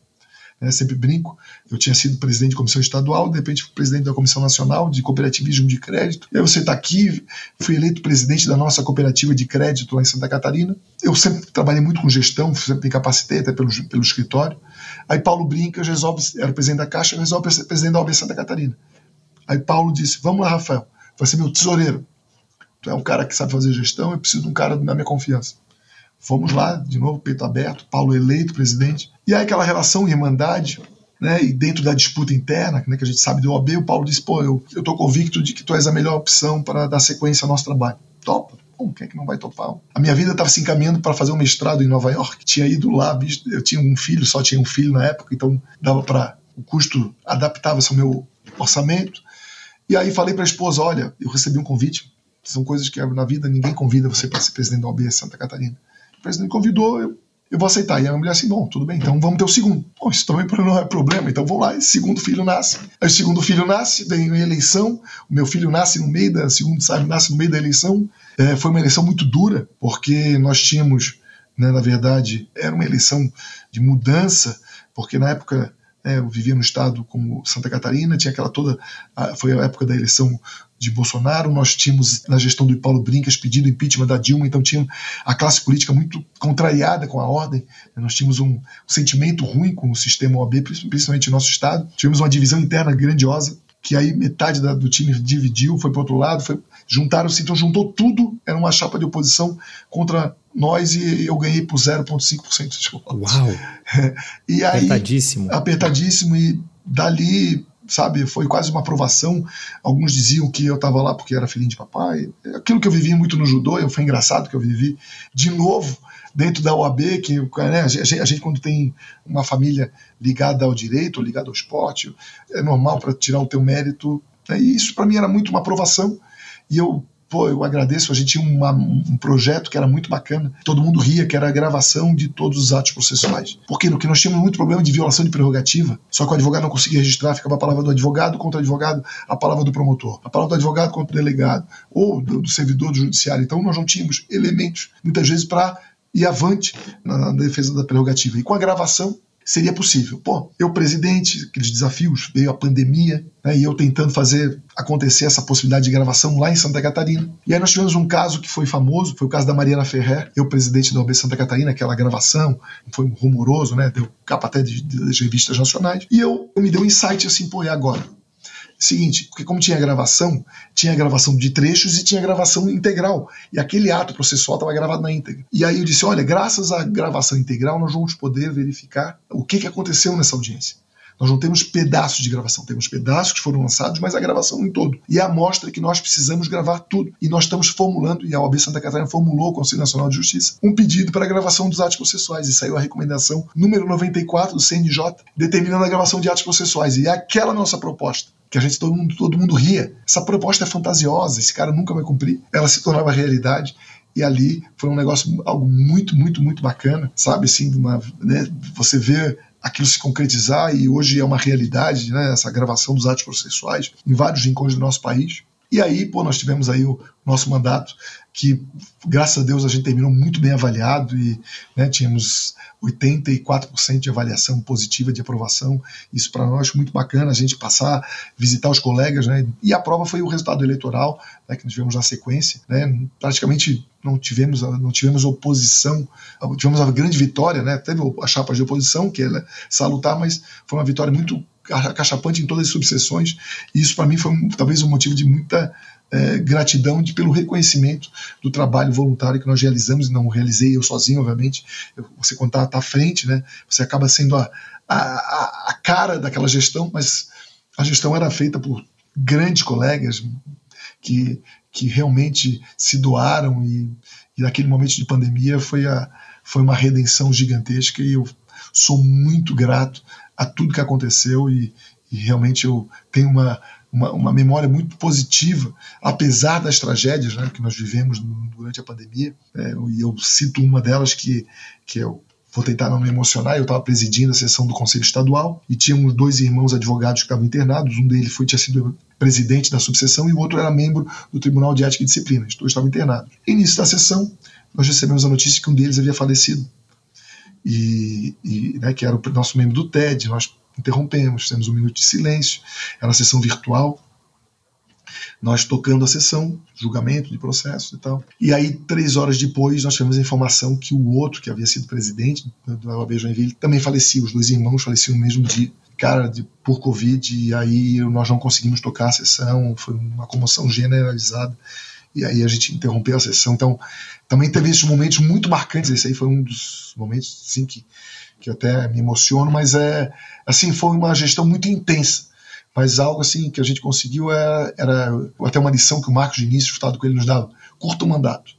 né, sempre brinco, eu tinha sido presidente de comissão estadual, de repente fui presidente da comissão nacional de cooperativismo de crédito, e aí você está aqui, fui eleito presidente da nossa cooperativa de crédito lá em Santa Catarina, eu sempre trabalhei muito com gestão, sempre me capacitei até pelo, pelo escritório, aí Paulo Brincas resolve, era o presidente da Caixa, resolve ser presidente da OAB Santa Catarina. Aí Paulo disse, vamos lá Rafael, vai ser meu tesoureiro. Tu é um cara que sabe fazer gestão, eu preciso de um cara da minha confiança. Fomos lá, de novo, peito aberto, Paulo eleito presidente. E aí aquela relação, irmandade, né, e dentro da disputa interna, né, que a gente sabe do OAB, o Paulo disse, pô, eu estou convicto de que tu és a melhor opção para dar sequência ao nosso trabalho. Topa. Bom, quem é que não vai topar? A minha vida estava se encaminhando para fazer um mestrado em Nova York. Tinha ido lá, eu tinha um filho, só tinha um filho na época, então dava para o custo adaptava-se ao meu orçamento. E aí falei para a esposa: olha, eu recebi um convite. São coisas que na vida ninguém convida você para ser presidente da OAB Santa Catarina. O presidente convidou, eu, eu vou aceitar. E a mulher assim: bom, tudo bem, então vamos ter o segundo. Bom, isso também não é problema, então vamos lá. Esse segundo filho nasce. Aí o segundo filho nasce, vem a eleição. O meu filho nasce no meio da. segundo sabe, nasce no meio da eleição. É, foi uma eleição muito dura, porque nós tínhamos, né, na verdade, era uma eleição de mudança, porque na época é, eu vivia no estado como Santa Catarina, tinha aquela toda. A, foi a época da eleição de Bolsonaro, nós tínhamos na gestão do Paulo Brincas pedido impeachment da Dilma, então tinha a classe política muito contrariada com a ordem, nós tínhamos um, um sentimento ruim com o sistema OAB, principalmente no nosso estado, tivemos uma divisão interna grandiosa, que aí metade da, do time dividiu, foi para outro lado, foi, juntaram-se, então juntou tudo, era uma chapa de oposição contra nós e eu ganhei por 0,5% de votos. Uau! e aí, apertadíssimo. Apertadíssimo, e dali, sabe, foi quase uma aprovação. Alguns diziam que eu estava lá porque era filhinho de papai. Aquilo que eu vivi muito no judô, foi engraçado que eu vivi de novo dentro da OAB, que né, a, gente, a, gente, quando tem uma família ligada ao direito, ligada ao esporte, é normal para tirar o teu mérito. Né, e isso para mim era muito uma aprovação. E eu pô, eu agradeço, a gente tinha uma, um projeto que era muito bacana, todo mundo ria, que era a gravação de todos os atos processuais. Por quê? Porque nós tínhamos muito problema de violação de prerrogativa, só que o advogado não conseguia registrar, ficava a palavra do advogado contra o advogado, a palavra do promotor, a palavra do advogado contra o delegado, ou do, do servidor do judiciário. Então nós não tínhamos elementos, muitas vezes, para e avante na, na defesa da prerrogativa. E com a gravação, seria possível. Pô, eu presidente, aqueles desafios, veio a pandemia, né, e eu tentando fazer acontecer essa possibilidade de gravação lá em Santa Catarina. E aí nós tivemos um caso que foi famoso, foi o caso da Mariana Ferrer, eu presidente da OB Santa Catarina, aquela gravação, foi rumoroso, né, deu capa até de, de, das revistas nacionais, e eu, eu me deu um insight assim, pô, e agora? Seguinte, porque como tinha gravação, tinha gravação de trechos e tinha gravação integral. E aquele ato processual estava gravado na íntegra. E aí eu disse: olha, graças à gravação integral, nós vamos poder verificar o que, que aconteceu nessa audiência. Nós não temos pedaços de gravação, temos pedaços que foram lançados, mas a gravação em todo. E a amostra é que nós precisamos gravar tudo. E nós estamos formulando, e a OAB Santa Catarina formulou o Conselho Nacional de Justiça, um pedido para a gravação dos atos processuais. E saiu a recomendação número 94 do CNJ, determinando a gravação de atos processuais. E é aquela nossa proposta que a gente todo mundo, todo mundo ria. Essa proposta é fantasiosa, esse cara nunca vai cumprir. Ela se tornava realidade e ali foi um negócio algo muito muito muito bacana sabe assim uma, né, você vê aquilo se concretizar e hoje é uma realidade né, essa gravação dos atos processuais em vários rincões do nosso país e aí pô nós tivemos aí o nosso mandato que graças a Deus a gente terminou muito bem avaliado e né, tínhamos 84% de avaliação positiva de aprovação. Isso para nós muito bacana, a gente passar, visitar os colegas, né? E a prova foi o resultado eleitoral né, que nós tivemos na sequência, né? Praticamente não tivemos não tivemos oposição, tivemos uma grande vitória, né? Teve a chapa de oposição que é salutar, mas foi uma vitória muito cachapante em todas as subseções. E isso para mim foi um, talvez um motivo de muita é, gratidão de, pelo reconhecimento do trabalho voluntário que nós realizamos, e não realizei eu sozinho, obviamente. Eu, você quando está tá à frente, né, você acaba sendo a, a, a cara daquela gestão, mas a gestão era feita por grandes colegas que, que realmente se doaram e, e naquele momento de pandemia foi, a, foi uma redenção gigantesca e eu sou muito grato a tudo que aconteceu e, e realmente eu tenho uma uma, uma memória muito positiva, apesar das tragédias né, que nós vivemos durante a pandemia. É, e eu cito uma delas que, que eu vou tentar não me emocionar, eu estava presidindo a sessão do Conselho Estadual e tínhamos dois irmãos advogados que estavam internados, um deles foi, tinha sido presidente da subseção e o outro era membro do Tribunal de Ética e Disciplina, os dois estavam internados. Início da sessão, nós recebemos a notícia que um deles havia falecido, e, e né, que era o nosso membro do TED, nós interrompemos, fizemos um minuto de silêncio, era uma sessão virtual, nós tocando a sessão, julgamento de processo e tal. E aí, três horas depois, nós tivemos a informação que o outro, que havia sido presidente do OAB Joinville, também falecia. Os dois irmãos faleciam no mesmo dia, cara, de, por Covid, e aí nós não conseguimos tocar a sessão, foi uma comoção generalizada. E aí a gente interrompeu a sessão. Então, também teve esses momentos muito marcantes. Esse aí foi um dos momentos, assim, que que até me emociono, mas é assim foi uma gestão muito intensa. Mas algo assim que a gente conseguiu era, é, era até uma lição que o Marcos Diniz, o Estado ele nos dava: curto mandato.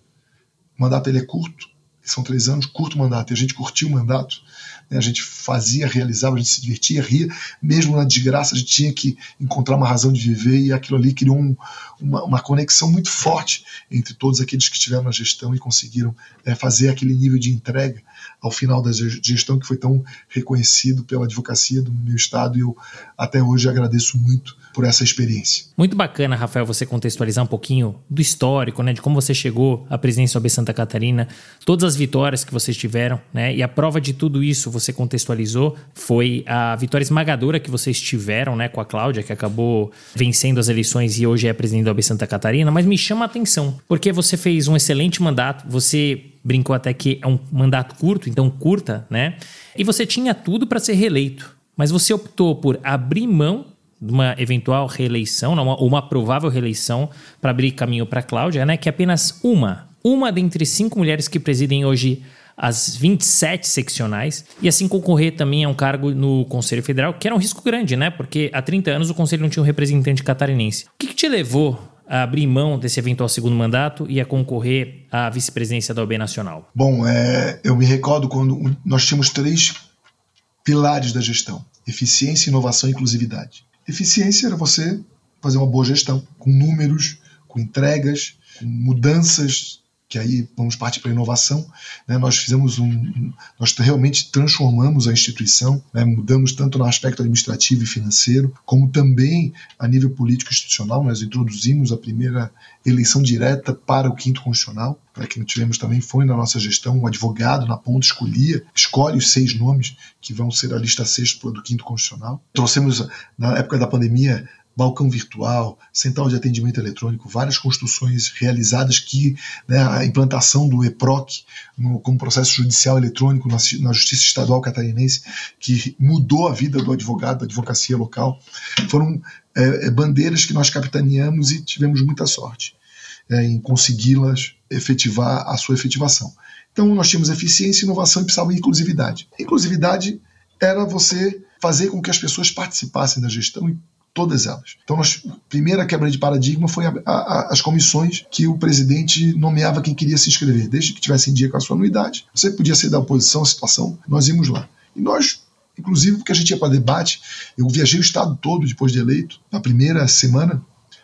O mandato ele é curto, são três anos, curto mandato. E a gente curtiu o mandato? A gente fazia, realizava, a gente se divertia, ria, mesmo na desgraça, a gente tinha que encontrar uma razão de viver e aquilo ali criou um, uma, uma, conexão muito forte entre todos aqueles que estiveram na gestão e conseguiram é, fazer aquele nível de entrega ao final da gestão que foi tão reconhecido pela advocacia do meu estado. E eu até hoje agradeço muito por essa experiência. Muito bacana, Rafael, você contextualizar um pouquinho do histórico, né, de como você chegou à presidência OAB Santa Catarina, todas as vitórias que vocês tiveram, né, e a prova de tudo isso você contextualizou foi a vitória esmagadora que vocês tiveram, né, com a Cláudia, que acabou vencendo as eleições e hoje é presidente da OAB Santa Catarina, mas me chama a atenção, porque você fez um excelente mandato, você brincou até que é um mandato curto, então curta, né? E você tinha tudo para ser reeleito, mas você optou por abrir mão de uma eventual reeleição, ou uma, uma provável reeleição para abrir caminho para Cláudia, né? Que é apenas uma, uma dentre cinco mulheres que presidem hoje as 27 seccionais e assim concorrer também a um cargo no Conselho Federal, que era um risco grande, né? Porque há 30 anos o Conselho não tinha um representante catarinense. O que, que te levou a abrir mão desse eventual segundo mandato e a concorrer à vice-presidência da OB Nacional? Bom, é, eu me recordo quando nós tínhamos três pilares da gestão: eficiência, inovação e inclusividade. Eficiência era você fazer uma boa gestão, com números, com entregas, com mudanças que aí vamos partir para a inovação. Né? Nós fizemos um, nós realmente transformamos a instituição, né? mudamos tanto no aspecto administrativo e financeiro, como também a nível político institucional. Nós introduzimos a primeira eleição direta para o quinto constitucional, para que tivemos também foi na nossa gestão um advogado na ponta escolhia, escolhe os seis nomes que vão ser a lista sexta do quinto constitucional. Trouxemos na época da pandemia balcão virtual, central de atendimento eletrônico, várias construções realizadas que né, a implantação do EPROC no, como processo judicial eletrônico na, na, Justiça Estadual Catarinense, que mudou a vida do advogado, da advocacia local, foram é, é bandeiras que nós capitaneamos e tivemos muita sorte é, em consegui-las efetivar a sua efetivação. Então nós tínhamos eficiência, inovação e precisava inclusividade. inclusividade era você fazer com que as pessoas participassem da gestão e todas elas. Então, a primeira quebra de paradigma foi a, a, as comissões que o presidente nomeava quem queria se inscrever, desde que tivesse em dia com a sua anuidade. Você podia ser da oposição, a situação, nós íamos lá. E nós, inclusive, porque a gente ia para debate, eu viajei o estado todo depois de eleito, na primeira semana,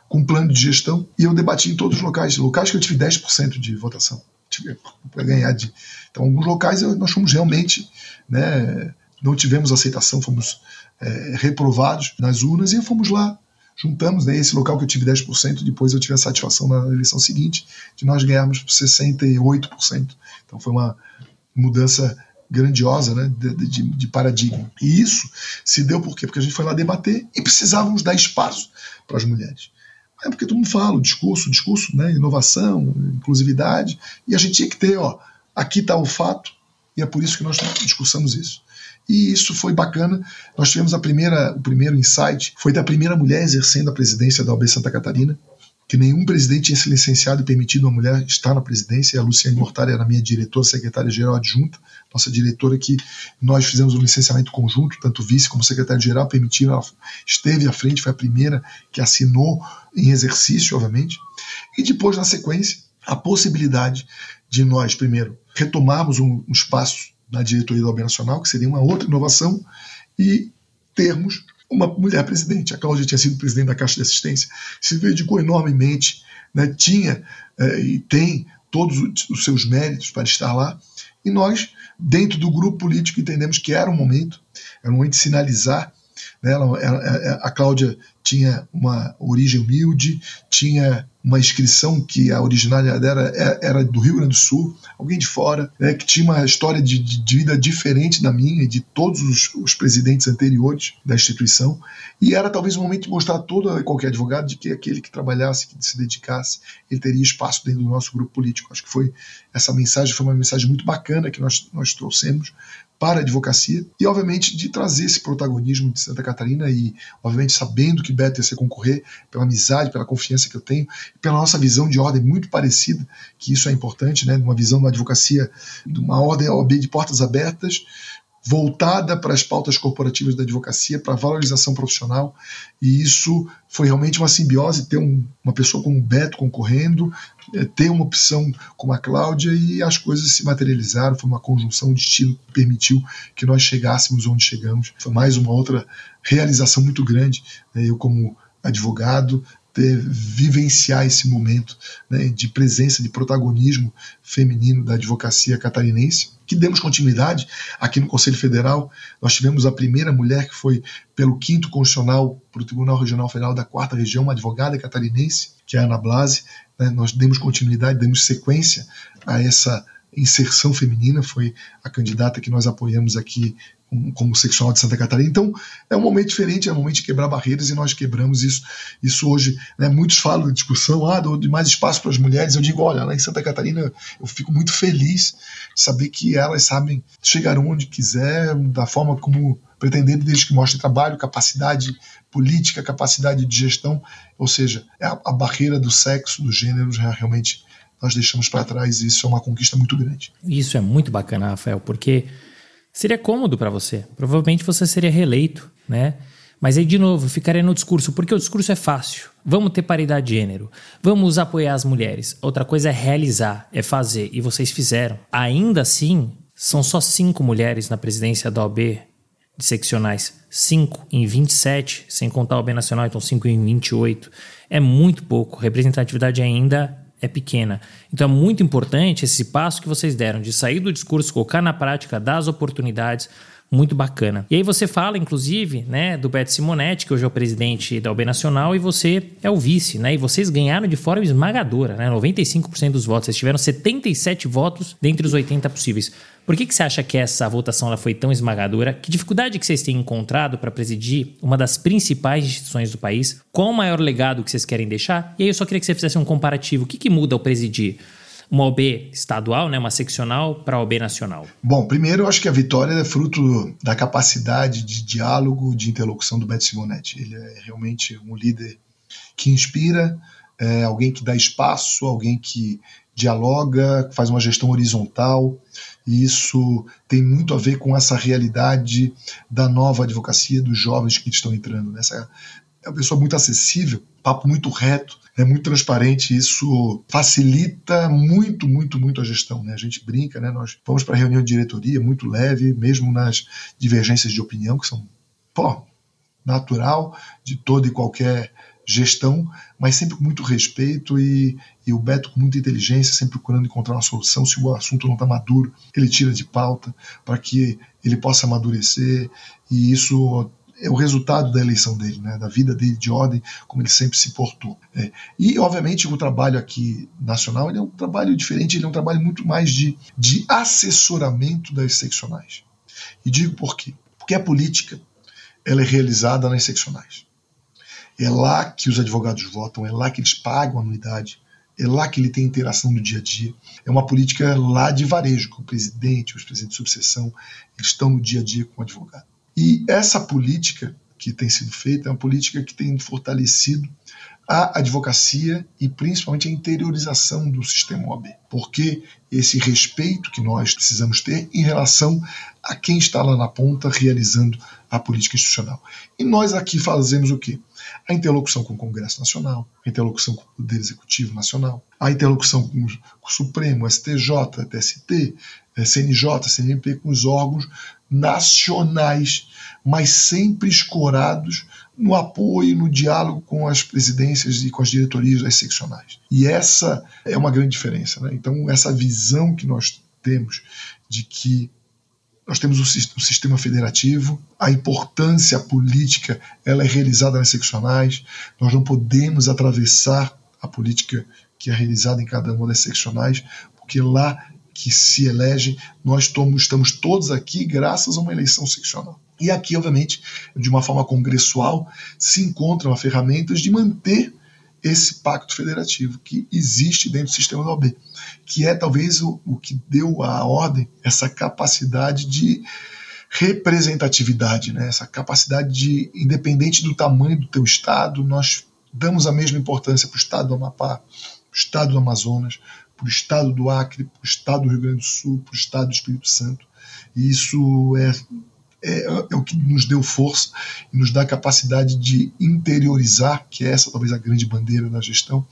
com um plano de gestão, e eu debati em todos os locais, locais que eu tive 10% de votação para ganhar de. Então, alguns locais nós fomos realmente, né, não tivemos aceitação, fomos é, reprovados nas urnas e fomos lá, juntamos né, esse local que eu tive 10%, depois eu tive a satisfação na eleição seguinte de nós ganharmos 68%. Então foi uma mudança grandiosa né, de, de, de, paradigma. E isso se deu por quê? Porque a gente foi lá debater e precisávamos dar espaço para as mulheres. É porque todo mundo fala, discurso, discurso, né, inovação, inclusividade, e a gente tinha que ter, ó, aqui está o fato, e é por isso que nós discursamos isso. E isso foi bacana. Nós tivemos a primeira, o primeiro insight, foi da primeira mulher exercendo a presidência da OAB Santa Catarina, que nenhum presidente tinha se licenciado e permitido uma mulher estar na presidência. E a Luciane Mortari era minha diretora, secretária-geral adjunta, nossa diretora que nós fizemos um licenciamento conjunto, tanto vice como secretário-geral, permitiram, ela esteve à frente, foi a primeira que assinou em exercício, obviamente. E depois, na sequência, a possibilidade de nós, primeiro, retomarmos um, um espaço na diretoria da OAB Nacional, que seria uma outra inovação, e termos uma mulher presidente. A Cláudia tinha sido presidente da Caixa de Assistência, se dedicou enormemente, né, tinha é, e tem todos os seus méritos para estar lá, e nós, dentro do grupo político, entendemos que era um momento, era um momento de sinalizar. Ela, ela, a Cláudia tinha uma origem humilde, tinha uma inscrição que a originária dela era do Rio Grande do Sul, alguém de fora, né, que tinha uma história de, de, vida diferente da minha e de todos os, os, presidentes anteriores da instituição. E era talvez o momento de mostrar a todo qualquer advogado de que aquele que trabalhasse, que se dedicasse, ele teria espaço dentro do nosso grupo político. Acho que foi essa mensagem, foi uma mensagem muito bacana que nós, nós trouxemos para a advocacia e, obviamente, de trazer esse protagonismo de Santa Catarina e, obviamente, sabendo que Beto ia ser concorrer pela amizade, pela confiança que eu tenho, pela nossa visão de ordem muito parecida, que isso é importante, né, uma visão da advocacia, de uma ordem OAB de portas abertas, voltada para as pautas corporativas da advocacia, para a valorização profissional, e isso foi realmente uma simbiose, ter um, uma pessoa como o Beto concorrendo, é, ter uma opção como a Cláudia, e as coisas se materializaram, foi uma conjunção de estilo que permitiu que nós chegássemos onde chegamos. Foi mais uma outra realização muito grande, né, eu como advogado, ter, vivenciar esse momento né, de presença, de protagonismo feminino da advocacia catarinense, que demos continuidade aqui no Conselho Federal. Nós tivemos a primeira mulher que foi pelo quinto constitucional para o Tribunal Regional Federal da Quarta Região, uma advogada catarinense, que é a Ana Blase. Né, nós demos continuidade, demos sequência a essa inserção feminina, foi a candidata que nós apoiamos aqui como seccional de Santa Catarina. Então, é um momento diferente, é um momento de quebrar barreiras e nós quebramos isso. Isso hoje, né, muitos falam de discussão, ah, de mais espaço para as mulheres. Eu digo, olha, lá em Santa Catarina eu fico muito feliz de saber que elas sabem chegar onde quiser, da forma como pretender, desde que mostre trabalho, capacidade política, capacidade de gestão, ou seja, é a, a barreira do sexo, do gênero, realmente nós deixamos para trás e isso é uma conquista muito grande. Isso é muito bacana, Rafael, porque seria cômodo para você. Provavelmente você seria reeleito, né? Mas aí, de novo, ficaria no discurso, porque o discurso é fácil. Vamos ter paridade de gênero. Vamos apoiar as mulheres. Outra coisa é realizar, é fazer. E vocês fizeram. Ainda assim, são só cinco mulheres na presidência da OAB de seccionais. Cinco em 27, sem contar a OAB Nacional, então cinco em 28. É muito pouco. Representatividade ainda é pequena. Então é muito importante esse passo que vocês deram de sair do discurso, colocar na prática, dar as oportunidades muito bacana. E aí você fala, inclusive, né, do Beto Simonetti, que hoje é o presidente da OB Nacional, e você é o vice, né? E vocês ganharam de forma esmagadora, né? 95% dos votos. Vocês tiveram 77 votos dentre os 80 possíveis. Por que, que você acha que essa votação ela foi tão esmagadora? Que dificuldade que vocês têm encontrado para presidir uma das principais instituições do país? Qual o maior legado que vocês querem deixar? E aí eu só queria que você fizesse um comparativo. O que, que muda ao presidir? uma OB estadual, né, uma seccional, para a OB nacional? Bom, primeiro eu acho que a vitória é fruto da capacidade de diálogo, de interlocução do Beto Simonetti. Ele é realmente um líder que inspira, é alguém que dá espaço, alguém que dialoga, faz uma gestão horizontal, e isso tem muito a ver com essa realidade da nova advocacia, dos jovens que estão entrando nessa. É uma pessoa muito acessível, papo muito reto, é muito transparente, isso facilita muito, muito, muito a gestão. Né? A gente brinca, né? nós vamos para reunião de diretoria muito leve, mesmo nas divergências de opinião, que são pô, natural de toda e qualquer gestão, mas sempre com muito respeito e, e, o Beto com muita inteligência, sempre procurando encontrar uma solução. Se o assunto não está maduro, ele tira de pauta para que ele possa amadurecer e isso é o resultado da eleição dele, né, da vida dele de ordem, como ele sempre se portou. É. E, obviamente, o trabalho aqui nacional é um trabalho diferente, ele é um trabalho muito mais de, de assessoramento das seccionais. E digo por quê? Porque a política ela é realizada nas seccionais. É lá que os advogados votam, é lá que eles pagam a anuidade, é lá que ele tem interação no dia a dia. É uma política lá de varejo, com o presidente, os presidentes de subseção, eles estão no dia a dia com o advogado. E essa política que tem sido feita é uma política que tem fortalecido a advocacia e principalmente a interiorização do sistema OAB. Porque esse respeito que nós precisamos ter em relação a quem está lá na ponta realizando a política institucional. E nós aqui fazemos o quê? A interlocução com o Congresso Nacional, a interlocução com o Poder Executivo Nacional, a interlocução com o Supremo, STJ, TST, CNJ, CNMP, com os órgãos nacionais, mas sempre escorados no apoio, no diálogo com as presidências e com as diretorias das seccionais. E essa é uma grande diferença. Né? Então, essa visão que nós temos de que nós temos o sistema federativo, a importância política ela é realizada nas seccionais, nós não podemos atravessar a política que é realizada em cada uma das seccionais, porque lá que se elegem, nós estamos todos aqui graças a uma eleição seccional. E aqui, obviamente, de uma forma congressual, se encontram as ferramentas de manter esse pacto federativo que existe dentro do sistema da OAB, que é talvez o, o que deu à ordem essa capacidade de representatividade, né? essa capacidade de, independente do tamanho do teu estado, nós damos a mesma importância para o estado do Amapá, para o estado do Amazonas, para o estado do Acre, para o estado do Rio Grande do Sul, para o estado do Espírito Santo. E isso é, é, é, o que nos deu força e nos dá a capacidade de interiorizar, que é essa talvez a grande bandeira da gestão,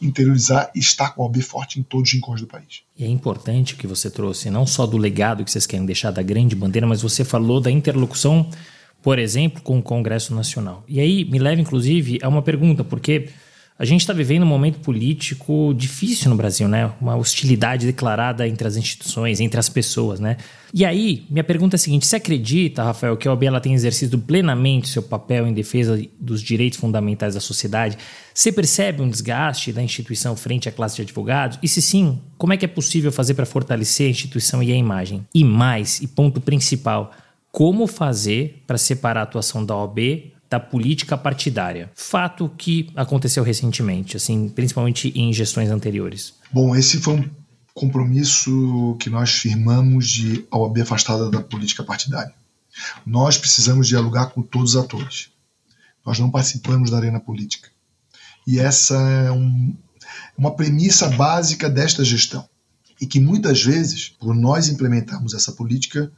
interiorizar e estar com a OAB forte em todos os rincões do país. E é importante que você trouxe, não só do legado que vocês querem deixar da grande bandeira, mas você falou da interlocução, por exemplo, com o Congresso Nacional. E aí me leva, inclusive, a uma pergunta, porque a gente está vivendo um momento político difícil no Brasil, né? Uma hostilidade declarada entre as instituições, entre as pessoas, né? E aí, minha pergunta é a seguinte: você acredita, Rafael, que a OAB ela tem exercido plenamente seu papel em defesa dos direitos fundamentais da sociedade? Você percebe um desgaste da instituição frente à classe de advogados? E se sim, como é que é possível fazer para fortalecer a instituição e a imagem? E mais, e ponto principal, como fazer para separar a atuação da OAB da política partidária. Fato que aconteceu recentemente, assim, principalmente em gestões anteriores. Bom, esse foi um compromisso que nós firmamos de OAB afastada da política partidária. Nós precisamos dialogar com todos os atores. Nós não participamos da arena política. E essa é um, uma premissa básica desta gestão. E que muitas vezes, por nós implementarmos essa política,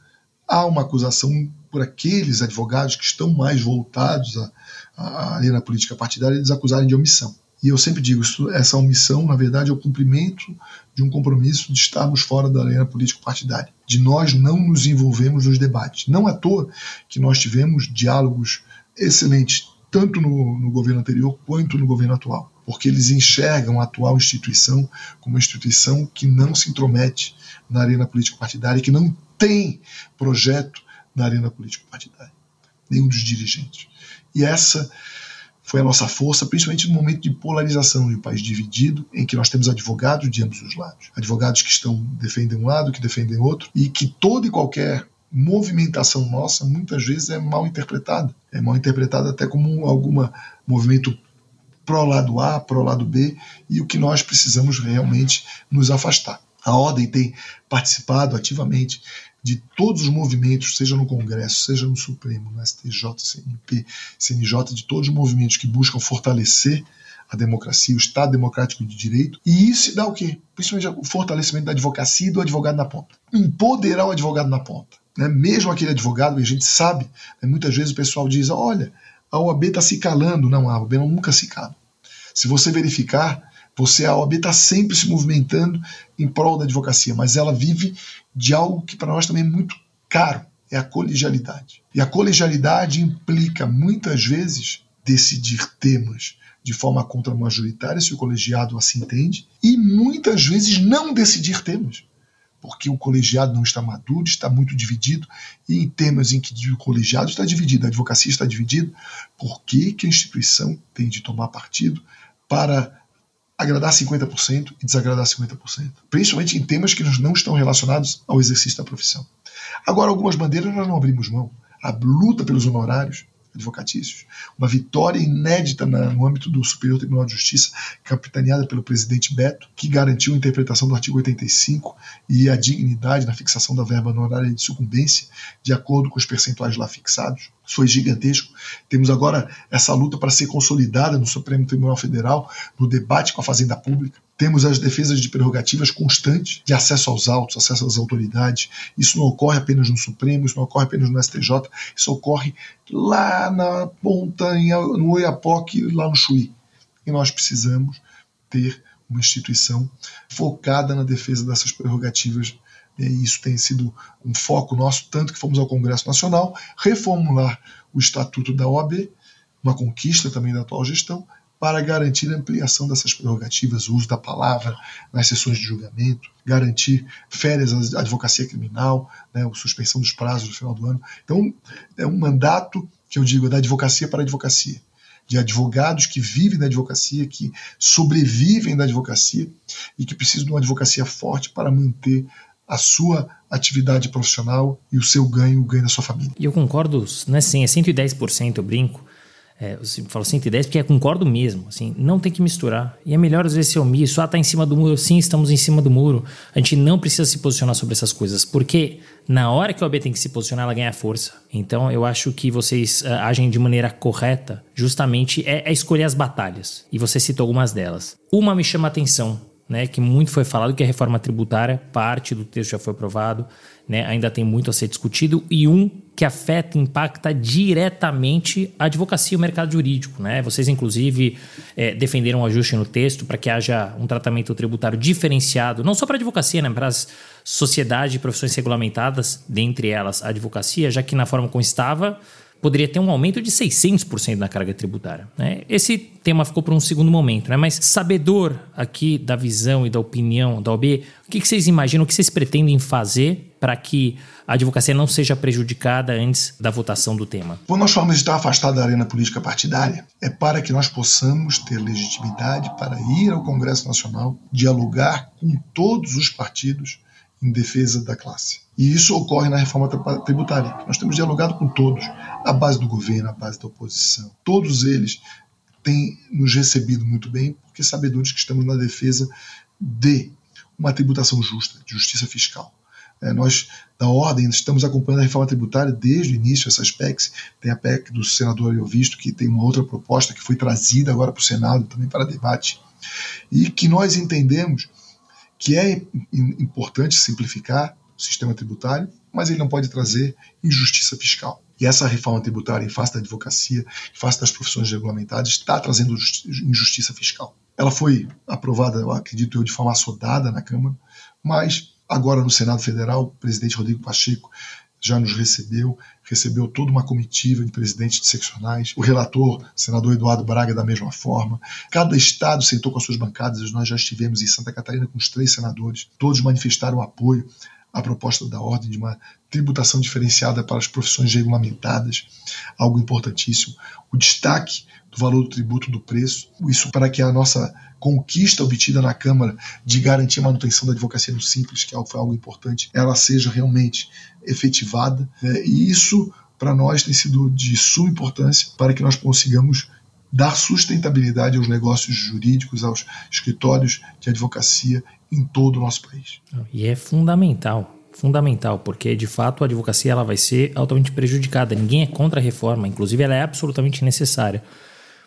há uma acusação por aqueles advogados que estão mais voltados a, a, ali na política partidária, eles acusarem de omissão. E eu sempre digo, isso, essa omissão, na verdade, é o cumprimento de um compromisso de estarmos fora da arena político-partidária, de nós não nos envolvermos nos debates. Não à toa que nós tivemos diálogos excelentes, tanto no, no governo anterior quanto no governo atual. porque eles enxergam a atual instituição como uma instituição que não se intromete na arena política partidária, que não tem projeto na arena política partidária, nenhum dos dirigentes. E essa foi a nossa força, principalmente no momento de polarização de um país dividido, em que nós temos advogados de ambos os lados. Advogados que estão defendem um lado, que defendem outro, e que toda e qualquer movimentação nossa muitas vezes é mal interpretada. É mal interpretada até como algum movimento pró lado A, pró lado B, e o que nós precisamos realmente nos afastar. A Ordem tem participado ativamente de todos os movimentos, seja no Congresso, seja no Supremo, no STJ, CNP, CNJ, de todos os movimentos que buscam fortalecer a democracia, o Estado democrático de direito. E isso dá o quê? Principalmente o fortalecimento da advocacia e do advogado na ponta. Empoderar o advogado na ponta. Né? Mesmo aquele advogado, a gente sabe, né? muitas vezes o pessoal diz: olha, a OAB está se calando. Não, a OAB nunca se cala. Se você verificar, você, a OAB está sempre se movimentando em prol da advocacia, mas ela vive de algo que para nós também é muito caro, é a colegialidade. E a colegialidade implica muitas vezes decidir temas de forma contra-majoritária, se o colegiado assim entende, e muitas vezes não decidir temas, porque o colegiado não está maduro, está muito dividido, e em temas em que o colegiado está dividido, a advocacia está dividida, por que, que a instituição tem de tomar partido para agradar 50% e desagradar 50%, principalmente em temas que não estão relacionados ao exercício da profissão. Agora, algumas bandeiras nós não abrimos mão. A luta pelos honorários advocatícios, uma vitória inédita no âmbito do Superior Tribunal de Justiça, capitaneada pelo presidente Beto, que garantiu a interpretação do artigo 85 e a dignidade na fixação da verba honorária de sucumbência, de acordo com os percentuais lá fixados foi gigantesco. Temos agora essa luta para ser consolidada no Supremo Tribunal Federal, no debate com a Fazenda Pública. Temos as defesas de prerrogativas constantes de acesso aos autos, acesso às autoridades. Isso não ocorre apenas no Supremo, isso não ocorre apenas no STJ, isso ocorre lá na ponta, no Oiapoque, lá no Chuí. E nós precisamos ter uma instituição focada na defesa dessas prerrogativas isso tem sido um foco nosso, tanto que fomos ao Congresso Nacional reformular o Estatuto da OAB, uma conquista também da atual gestão, para garantir a ampliação dessas prerrogativas, o uso da palavra nas sessões de julgamento, garantir férias à advocacia criminal, né, a suspensão dos prazos no final do ano. Então, é um mandato que eu digo é da advocacia para a advocacia, de advogados que vivem da advocacia, que sobrevivem da advocacia e que precisam de uma advocacia forte para manter a sua atividade profissional e o seu ganho, o ganho da sua família. E eu concordo, né, sim, é 110%, eu brinco. É, eu falo 110 porque eu concordo mesmo, assim, não tem que misturar. E é melhor às vezes ser omisso, ah, tá em cima do muro, sim, estamos em cima do muro. A gente não precisa se posicionar sobre essas coisas, porque na hora que a OAB tem que se posicionar, ela ganha força. Então eu acho que vocês uh, agem de maneira correta, justamente é, é escolher as batalhas. E você citou algumas delas. Uma me chama a atenção, né, que muito foi falado que a reforma tributária, parte do texto já foi aprovado, né, ainda tem muito a ser discutido, e um que afeta, impacta diretamente a advocacia e o mercado jurídico. Né? Vocês, inclusive, é, defenderam um ajuste no texto para que haja um tratamento tributário diferenciado, não só para a advocacia, né, para as sociedades e profissões regulamentadas, dentre elas a advocacia, já que na forma como estava, poderia ter um aumento de 600% na carga tributária. Né? Esse tema ficou para um segundo momento, né? mas sabedor aqui da visão e da opinião da OB, o que, que vocês imaginam, o que vocês pretendem fazer para que a advocacia não seja prejudicada antes da votação do tema? Quando nós falamos de estar afastado da arena política partidária, é para que nós possamos ter legitimidade para ir ao Congresso Nacional, dialogar com todos os partidos em defesa da classe. E isso ocorre na reforma tributária. Nós temos dialogado com todos, a base do governo, a base da oposição. Todos eles têm nos recebido muito bem, porque sabedores que estamos na defesa de uma tributação justa, de justiça fiscal. É, nós, da Ordem, estamos acompanhando a reforma tributária desde o início, essas PECs. Tem a PEC do senador Elvisto, que tem uma outra proposta que foi trazida agora para o Senado também para debate, e que nós entendemos que é importante simplificar o sistema tributário, mas ele não pode trazer injustiça fiscal. E essa reforma tributária em face da advocacia, em face das profissões regulamentadas, está trazendo injustiça fiscal. Ela foi aprovada, eu acredito eu, de forma assodada na Câmara, mas agora no Senado Federal, o presidente Rodrigo Pacheco já nos recebeu, recebeu toda uma comitiva de presidentes de seccionais, o relator, senador Eduardo Braga, da mesma forma. Cada estado sentou com as suas bancadas, nós já estivemos em Santa Catarina com os três senadores, todos manifestaram apoio à proposta da ordem de uma tributação diferenciada para as profissões regulamentadas, algo importantíssimo. O destaque do valor do tributo do preço, isso para que a nossa conquista obtida na Câmara de garantir a manutenção da advocacia no Simples, que é foi algo importante, ela seja realmente efetivada. Né? E isso, para nós, tem sido de suma importância para que nós consigamos dar sustentabilidade aos negócios jurídicos, aos escritórios de advocacia em todo o nosso país. E é fundamental fundamental, porque de fato a advocacia ela vai ser altamente prejudicada. Ninguém é contra a reforma, inclusive ela é absolutamente necessária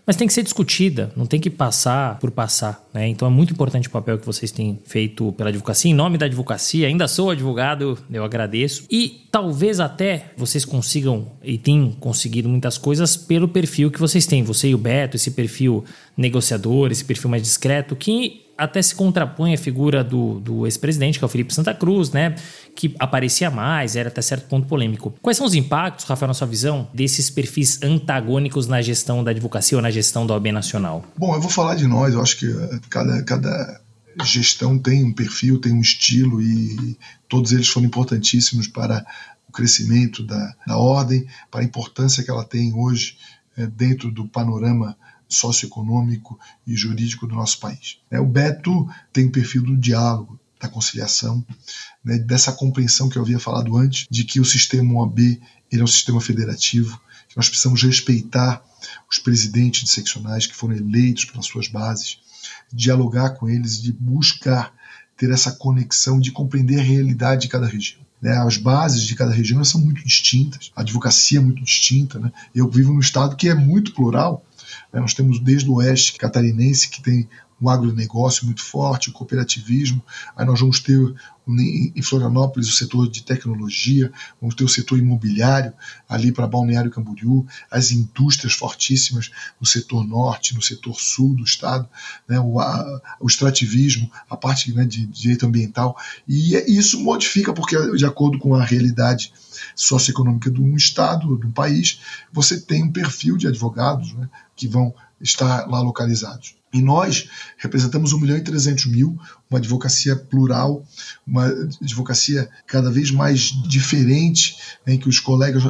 mas tem que ser discutida, não tem que passar por passar. Né? Então é muito importante o papel que vocês têm feito pela advocacia. Em nome da advocacia, ainda sou advogado, eu agradeço. E talvez até vocês consigam e tenham conseguido muitas coisas pelo perfil que vocês têm. Você e o Beto, esse perfil negociador, esse perfil mais discreto, que até se contrapõe a figura do, do ex-presidente, que é o Felipe Santa Cruz, né? Que aparecia mais, era até certo ponto polêmico. Quais são os impactos, Rafael, na sua visão, desses perfis antagônicos na gestão da advocacia ou na gestão da OAB Nacional? Bom, eu vou falar de nós, eu acho que eh, cada, cada gestão tem um perfil, tem um estilo e todos eles foram importantíssimos para o crescimento da, da ordem, para a importância que ela tem hoje é, dentro do panorama socioeconômico e jurídico do nosso país. É, o Beto tem o perfil do diálogo, da conciliação, né, dessa compreensão que eu havia falado antes, de que o sistema OAB ele é um sistema federativo, que nós precisamos respeitar os presidentes de seccionais que foram eleitos pelas suas bases, dialogar com eles, de buscar ter essa conexão, de compreender a realidade de cada região. Né, as bases de cada região são muito distintas, a advocacia é muito distinta. Né? Eu vivo num estado que é muito plural, né? Nós temos desde o oeste catarinense, que tem um agronegócio muito forte, o cooperativismo. Aí nós vamos ter em Florianópolis o setor de tecnologia, vamos ter o setor imobiliário ali para Balneário Camboriú, as indústrias fortíssimas no setor norte, no setor sul do estado, né, o, a, o extrativismo, a parte né, de direito ambiental. E isso modifica, porque de acordo com a realidade socioeconômica de um estado, de um país, você tem um perfil de advogados né, que vão estar lá localizados. E nós representamos 1 milhão e 300 mil, uma advocacia plural, uma advocacia cada vez mais diferente, em que os colegas,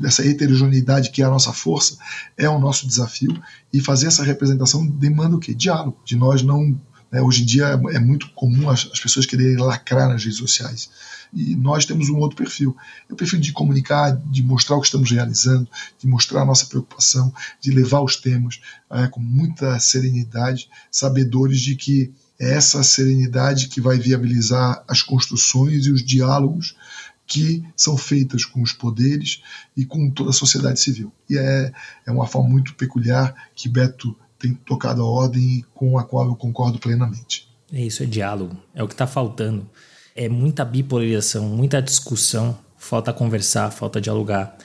dessa heterogeneidade que é a nossa força, é o nosso desafio. E fazer essa representação demanda o quê? Diálogo. De nós não. Né, hoje em dia é muito comum as, as pessoas quererem lacrar nas redes sociais. E nós temos um outro perfil. É o perfil de comunicar, de mostrar o que estamos realizando, de mostrar a nossa preocupação, de levar os temas é, com muita serenidade, sabedores de que é essa serenidade que vai viabilizar as construções e os diálogos que são feitas com os poderes e com toda a sociedade civil. E é, é uma forma muito peculiar que Beto tem tocado a ordem com a qual eu concordo plenamente. É isso, é diálogo. É o que está faltando é muita bipolarização, muita discussão, falta conversar, falta dialogar.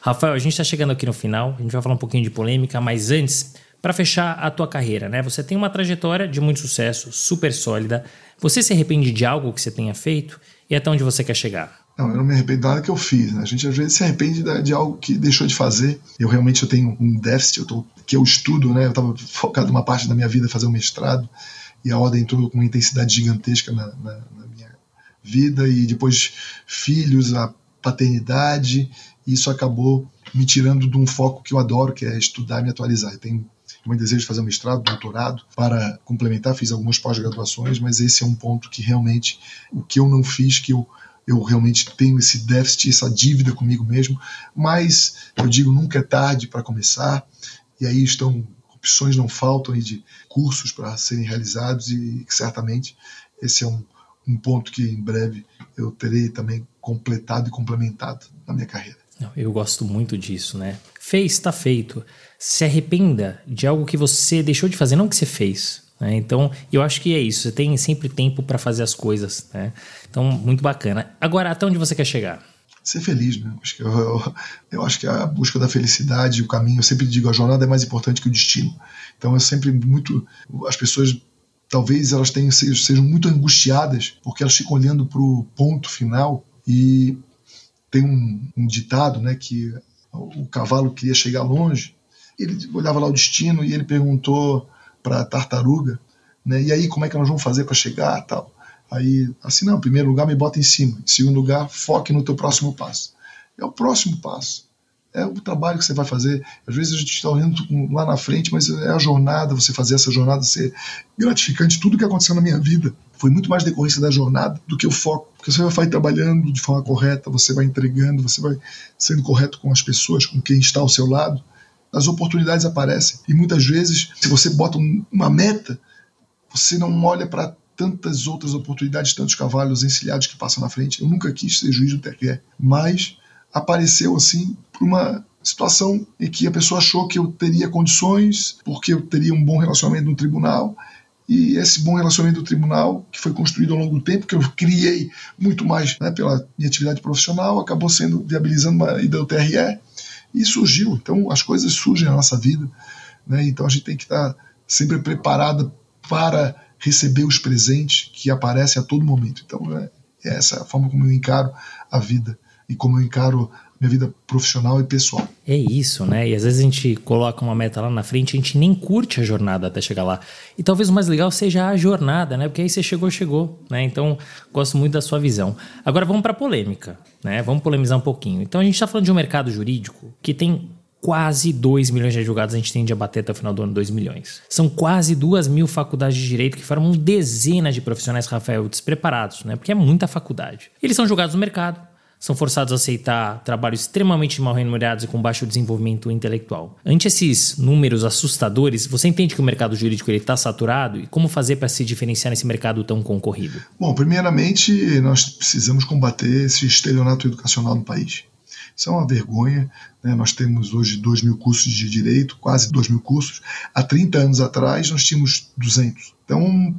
Rafael, a gente está chegando aqui no final, a gente vai falar um pouquinho de polêmica, mas antes, para fechar a tua carreira, né? Você tem uma trajetória de muito sucesso, super sólida. Você se arrepende de algo que você tenha feito e até onde você quer chegar? Não, eu não me arrependo nada que eu fiz. Né? A gente às vezes se arrepende de, algo que deixou de fazer. Eu realmente eu tenho um déficit, eu tô, que eu estudo, né? Eu estava focado uma parte da minha vida fazer um mestrado e a ordem entrou com uma intensidade gigantesca na, na, na vida e depois filhos, a paternidade, e isso acabou me tirando de um foco que eu adoro, que é estudar e me atualizar. Eu tenho muito desejo de fazer um mestrado, doutorado, para complementar, fiz algumas pós-graduações, mas esse é um ponto que realmente, o que eu não fiz, que eu, eu realmente tenho esse déficit, essa dívida comigo mesmo, mas eu digo, nunca é tarde para começar, e aí estão, opções não faltam de cursos para serem realizados, e certamente esse é um, um ponto que em breve eu terei também completado e complementado na minha carreira. Eu gosto muito disso, né? Fez, está feito. Se arrependa de algo que você deixou de fazer, não que você fez. Né? Então, eu acho que é isso. Você tem sempre tempo para fazer as coisas, né? Então, muito bacana. Agora, até onde você quer chegar? Ser feliz, né? Acho que eu, eu, eu acho que a busca da felicidade, o caminho, eu sempre digo, a jornada é mais importante que o destino. Então, eu sempre muito. As pessoas talvez elas tenham, sejam muito angustiadas porque elas ficam olhando para o ponto final e tem um, um ditado, né, que o cavalo queria chegar longe, ele olhava lá o destino e ele perguntou para a tartaruga, né, e aí como é que nós vamos fazer para chegar, tal. Aí, assim, não, em primeiro lugar me bota em cima, em segundo lugar foque no teu próximo passo. É o próximo passo é o trabalho que você vai fazer. Às vezes a gente está olhando lá na frente, mas é a jornada, você fazer essa jornada ser gratificante. Tudo que aconteceu na minha vida foi muito mais decorrência da jornada do que o foco. Porque você vai trabalhando de forma correta, você vai entregando, você vai sendo correto com as pessoas, com quem está ao seu lado. As oportunidades aparecem. E muitas vezes, se você bota uma meta, você não olha para tantas outras oportunidades, tantos cavalos encilhados que passam na frente. Eu nunca quis ser juiz do TRE, mas apareceu assim por uma situação em que a pessoa achou que eu teria condições, porque eu teria um bom relacionamento no tribunal, e esse bom relacionamento do tribunal, que foi construído ao longo do tempo, que eu criei muito mais né, pela minha atividade profissional, acabou sendo viabilizando uma ida ao TRE e surgiu. Então as coisas surgem na nossa vida, né, então a gente tem que estar sempre preparado para receber os presentes que aparecem a todo momento. Então né, é essa a forma como eu encaro a vida e como eu encaro minha vida profissional e pessoal. É isso, né? E às vezes a gente coloca uma meta lá na frente, a gente nem curte a jornada até chegar lá. E talvez o mais legal seja a jornada, né? Porque aí você chegou, chegou, né? Então, gosto muito da sua visão. Agora vamos para polêmica, né? Vamos polemizar um pouquinho. Então, a gente está falando de um mercado jurídico que tem quase 2 milhões de advogados, a gente tem de abater até o final do ano 2 milhões. São quase 2 mil faculdades de direito que formam dezenas de profissionais, Rafael, despreparados, né? Porque é muita faculdade. Eles são julgados no mercado, são forçados a aceitar trabalhos extremamente mal remunerados e com baixo desenvolvimento intelectual. Ante esses números assustadores, você entende que o mercado jurídico está saturado e como fazer para se diferenciar nesse mercado tão concorrido? Bom, primeiramente, nós precisamos combater esse estelionato educacional no país. Isso é uma vergonha. Né? Nós temos hoje 2 mil cursos de direito, quase 2 mil cursos. Há 30 anos atrás, nós tínhamos 200. Então,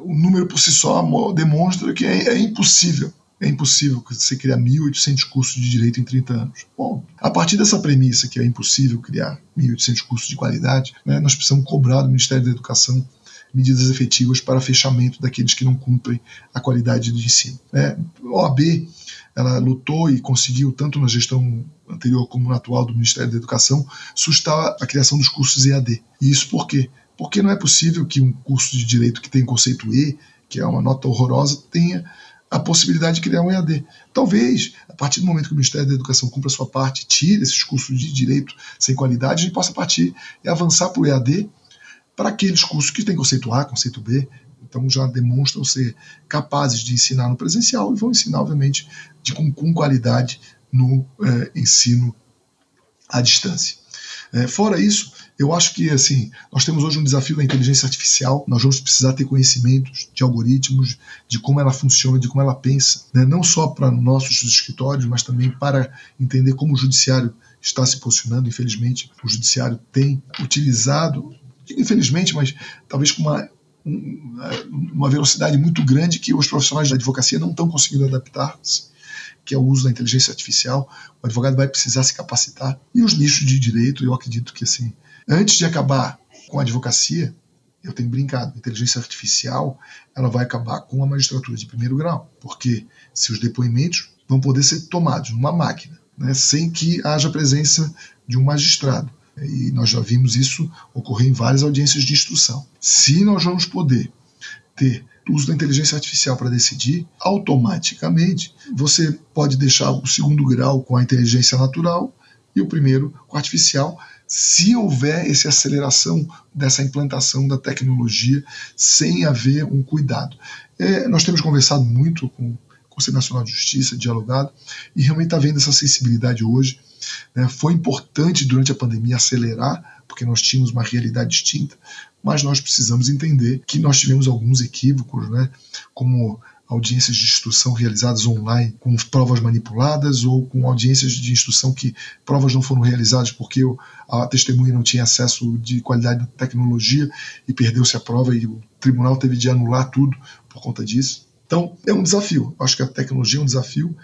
o número por si só demonstra que é, é impossível é impossível você criar 1.800 cursos de direito em 30 anos. Bom, a partir dessa premissa que é impossível criar 1.800 cursos de qualidade, né, nós precisamos cobrar do Ministério da Educação medidas efetivas para fechamento daqueles que não cumprem a qualidade do ensino. É, a OAB ela lutou e conseguiu, tanto na gestão anterior como na atual do Ministério da Educação, sustar a criação dos cursos EAD. E isso por quê? Porque não é possível que um curso de direito que tem conceito E, que é uma nota horrorosa, tenha a possibilidade de criar um EAD. Talvez, a partir do momento que o Ministério da Educação cumpra a sua parte, tire esses cursos de direito sem qualidade, a gente possa partir e avançar para o EAD para aqueles cursos que têm conceito A, conceito B, então já demonstram ser capazes de ensinar no presencial e vão ensinar, obviamente, de, com, com qualidade no é, ensino à distância. É, fora isso, eu acho que assim nós temos hoje um desafio da inteligência artificial. Nós vamos precisar ter conhecimentos de algoritmos, de como ela funciona, de como ela pensa, né? não só para nossos escritórios, mas também para entender como o judiciário está se posicionando. Infelizmente, o judiciário tem utilizado, infelizmente, mas talvez com uma uma velocidade muito grande que os profissionais da advocacia não estão conseguindo adaptar-se que é o uso da inteligência artificial, o advogado vai precisar se capacitar. E os nichos de direito, eu acredito que assim, antes de acabar com a advocacia, eu tenho brincado, a inteligência artificial ela vai acabar com a magistratura de primeiro grau, porque se os depoimentos vão poder ser tomados numa máquina, né, sem que haja presença de um magistrado. E nós já vimos isso ocorrer em várias audiências de instrução. Se nós vamos poder ter uso da inteligência artificial para decidir, automaticamente você pode deixar o segundo grau com a inteligência natural e o primeiro com a artificial, se houver essa aceleração dessa implantação da tecnologia sem haver um cuidado. É, nós temos conversado muito com o Conselho Nacional de Justiça, dialogado, e realmente está vendo essa sensibilidade hoje. Né? Foi importante durante a pandemia acelerar, porque nós tínhamos uma realidade distinta, mas nós precisamos entender que nós tivemos alguns equívocos, né, como audiências de instrução realizadas online com provas manipuladas ou com audiências de instrução que provas não foram realizadas porque a testemunha não tinha acesso de qualidade da tecnologia e perdeu-se a prova e o tribunal teve de anular tudo por conta disso. Então, é um desafio. Acho que a tecnologia é um desafio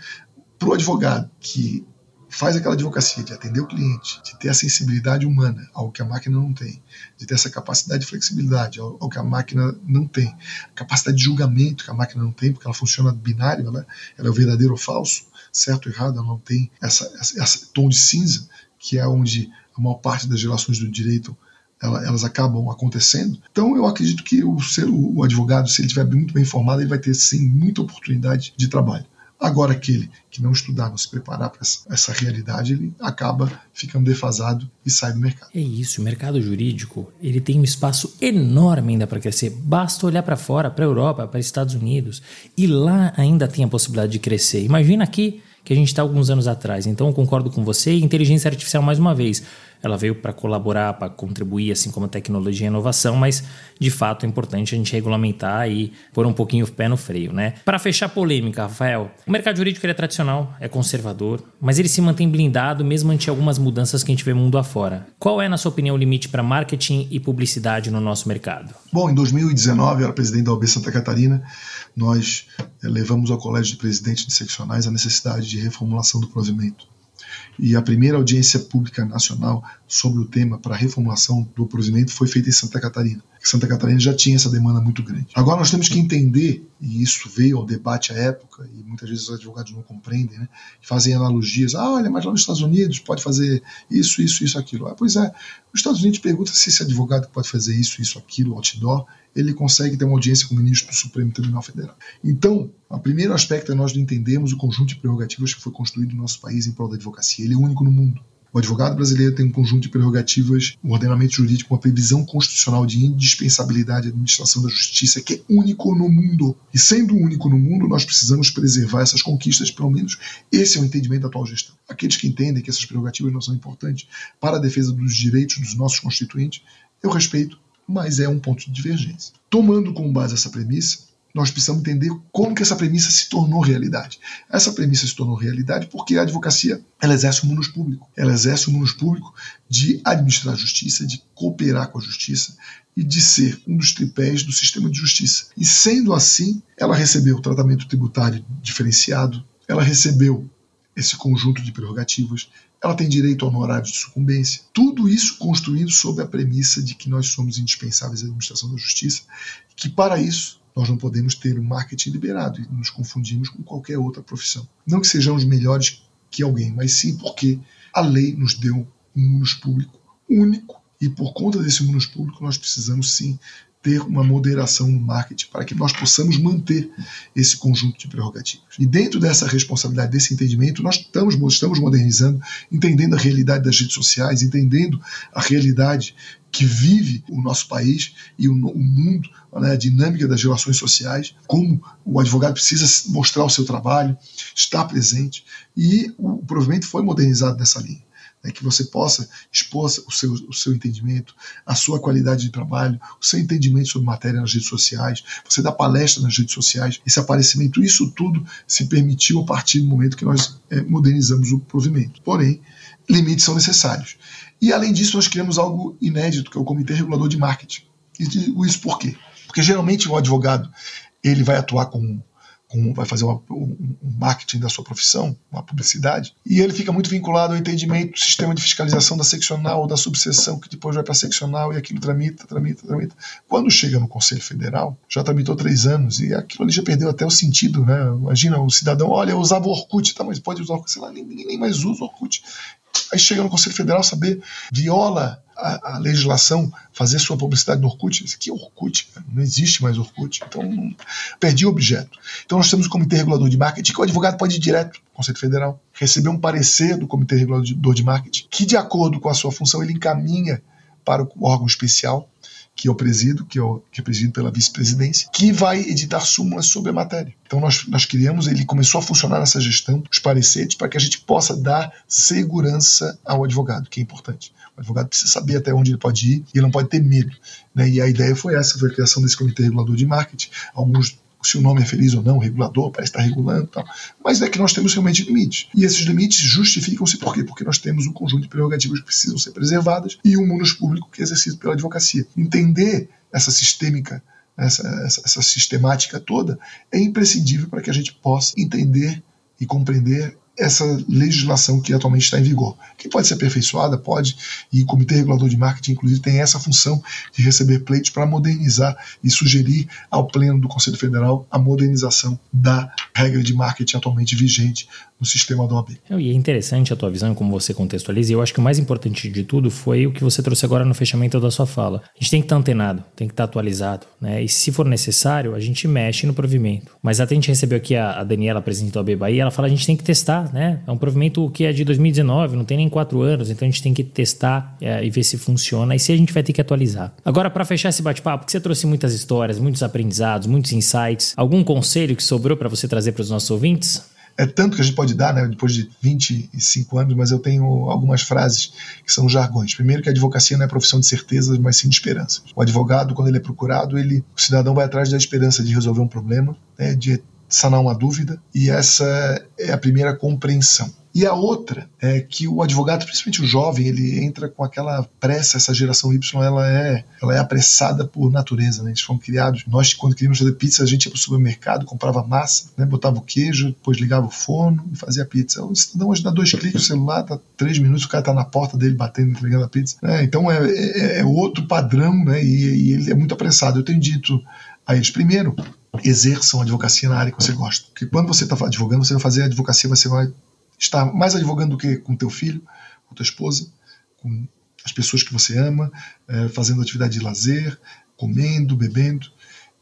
para o advogado que faz aquela advocacia de atender o cliente, de ter a sensibilidade humana, algo que a máquina não tem, de ter essa capacidade de flexibilidade, algo que a máquina não tem, a capacidade de julgamento que a máquina não tem, porque ela funciona binário, né? ela é o verdadeiro ou falso, certo ou errado, ela não tem essa, essa, esse tom de cinza, que é onde a maior parte das relações do direito elas acabam acontecendo. Então, eu acredito que o, ser, o advogado, se ele estiver muito bem informado, ele vai ter sim muita oportunidade de trabalho. Agora, aquele que não estudar, não se preparar para essa, essa, realidade, ele acaba ficando defasado e sai do mercado. É isso, o mercado jurídico ele tem um espaço enorme ainda para crescer. Basta olhar para fora, para a Europa, para os Estados Unidos, e lá ainda tem a possibilidade de crescer. Imagina aqui que a gente está alguns anos atrás. Então, eu concordo com você. Inteligência artificial, mais uma vez, ela veio para colaborar, para contribuir, assim como a tecnologia e a inovação, mas de fato é importante a gente regulamentar e pôr um pouquinho o pé no freio, né? Para fechar a polêmica, Rafael, o mercado jurídico é tradicional, é conservador, mas ele se mantém blindado mesmo ante algumas mudanças que a gente vê mundo afora. Qual é, na sua opinião, o limite para marketing e publicidade no nosso mercado? Bom, em 2019, eu era presidente da OAB Santa Catarina, nós eh, levamos ao Colégio de Presidentes de Seccionais a necessidade de reformulação do provimento e a primeira audiência pública nacional sobre o tema para a reformulação do provimento foi feita em Santa Catarina. Santa Catarina já tinha essa demanda muito grande. Agora nós temos que entender, e isso veio ao debate à época, e muitas vezes os advogados não compreendem, né? fazem analogias. Ah, olha, mas lá nos Estados Unidos pode fazer isso, isso, isso, aquilo. Ah, pois é, os Estados Unidos pergunta se esse advogado pode fazer isso, isso, aquilo, outdoor, ele consegue ter uma audiência com o ministro do Supremo Tribunal Federal. Então, o primeiro aspecto é nós entendermos o conjunto de prerrogativas que foi construído no nosso país em prol da advocacia. Ele é único no mundo. O advogado brasileiro tem um conjunto de prerrogativas, um ordenamento jurídico, uma previsão constitucional de indispensabilidade à administração da justiça que é único no mundo. E sendo único no mundo, nós precisamos preservar essas conquistas, pelo menos esse é o entendimento da atual gestão. Aqueles que entendem que essas prerrogativas não são importantes para a defesa dos direitos dos nossos constituintes, eu respeito, mas é um ponto de divergência. Tomando como base essa premissa, nós precisamos entender como que essa premissa se tornou realidade. Essa premissa se tornou realidade porque a advocacia ela exerce o munus público. Ela exerce o munus público de administrar a justiça, de cooperar com a justiça e de ser um dos tripés do sistema de justiça. E sendo assim, ela recebeu tratamento tributário diferenciado, ela recebeu esse conjunto de prerrogativas, ela tem direito a honorários de sucumbência. Tudo isso construído sob a premissa de que nós somos indispensáveis à administração da justiça que, para isso, nós não podemos ter o marketing liberado e nos confundimos com qualquer outra profissão. Não que sejamos melhores que alguém, mas sim porque a lei nos deu um munus público único e por conta desse munus público nós precisamos sim ter uma moderação no marketing para que nós possamos manter esse conjunto de prerrogativas. E dentro dessa responsabilidade, desse entendimento, nós estamos, estamos modernizando, entendendo a realidade das redes sociais, entendendo a realidade que vive o nosso país e o, o mundo, né, a dinâmica das relações sociais, como o advogado precisa mostrar o seu trabalho, estar presente, e o provimento foi modernizado nessa linha né, que você possa expor o seu, o seu entendimento, a sua qualidade de trabalho, o seu entendimento sobre matéria nas redes sociais, você dá palestra nas redes sociais, esse aparecimento, isso tudo se permitiu a partir do momento que nós é, modernizamos o provimento. Porém, limites são necessários. E além disso, nós criamos algo inédito, que é o Comitê Regulador de Marketing. E isso por quê? Porque geralmente o advogado ele vai atuar com com, vai fazer uma, um, um, marketing da sua profissão, uma publicidade, e ele fica muito vinculado ao entendimento do sistema de fiscalização da seccional ou da subseção, que depois vai para a seccional e aquilo tramita, tramita, tramita. Quando chega no Conselho Federal, já tramitou três anos e aquilo ali já perdeu até o sentido, né? Imagina o cidadão, olha, eu usava o Orkut, tá, mas pode usar o Orkut, sei lá, ninguém nem mais usa o Orkut. Aí chega no Conselho Federal saber, viola a, a, legislação, fazer sua publicidade no Orkut. É Orkut, não existe mais Orkut. Então, não, perdi o objeto. Então, nós temos o Comitê Regulador de Marketing, que o advogado pode ir direto no Conselho Federal, receber um parecer do Comitê Regulador de Marketing, que, de acordo com a sua função, ele encaminha para o órgão especial que eu presido, que, eu, que é presidido pela vice-presidência, que vai editar súmulas sobre a matéria. Então nós, nós criamos, ele começou a funcionar nessa gestão, os pareceres, para que a gente possa dar segurança ao advogado, que é importante. O advogado precisa saber até onde ele pode ir e ele não pode ter medo. Né? E a ideia foi essa, foi a criação desse comitê regulador de marketing. Alguns se o nome é feliz ou não, regulador, parece estar regulando tal. Mas é que nós temos realmente limites. E esses limites justificam-se por quê? Porque nós temos um conjunto de prerrogativas que precisam ser preservadas e um munus público que é exercido pela advocacia. Entender essa sistêmica, essa, essa, essa sistemática toda, é imprescindível para que a gente possa entender e compreender essa legislação que atualmente está em vigor. Que pode ser aperfeiçoada, pode, e o Comitê Regulador de Marketing, inclusive, tem essa função de receber pleitos para modernizar e sugerir ao Pleno do Conselho Federal a modernização da regra de marketing atualmente vigente no sistema do OAB. E é interessante a tua visão, como você contextualiza, e eu acho que o mais importante de tudo foi o que você trouxe agora no fechamento da sua fala. A gente tem que estar antenado, tem que estar atualizado, né? E se for necessário, a gente mexe no provimento. Mas até a gente recebeu aqui a, a Daniela, presidente do OAB Bahia, ela fala a gente tem que testar, né? É um provimento que é de 2019, não tem nem quatro anos, então a gente tem que testar é, e ver se funciona, e se a gente vai ter que atualizar. Agora, para fechar esse bate-papo, que você trouxe muitas histórias, muitos aprendizados, muitos insights, algum conselho que sobrou para você trazer para os nossos ouvintes? É tanto que a gente pode dar, né, depois de 25 anos, mas eu tenho algumas frases que são jargões. Primeiro que a advocacia não é profissão de certezas, mas sim de esperanças. O advogado, quando ele é procurado, ele, o cidadão vai atrás da esperança de resolver um problema, né, de sanar uma dúvida, e essa é a primeira compreensão. E a outra é que o advogado, principalmente o jovem, ele entra com aquela pressa, essa geração Y, ela é, ela é apressada por natureza, né? Eles foram criados, nós quando queríamos fazer pizza, a gente ia para o supermercado, comprava massa, né? botava o queijo, depois ligava o forno e fazia pizza. O cidadão hoje dá dois cliques no celular, tá três minutos, o cara tá na porta dele batendo, entregando a pizza. Né? Então é, é, é, outro padrão, né? E, e ele é muito apressado. Eu tenho dito a eles, primeiro, exerçam a advocacia na área que você gosta. Porque quando você está advogando, você vai fazer a advocacia, você vai estar mais advogando do que com teu filho, com tua esposa, com as pessoas que você ama, é, fazendo atividade de lazer, comendo, bebendo.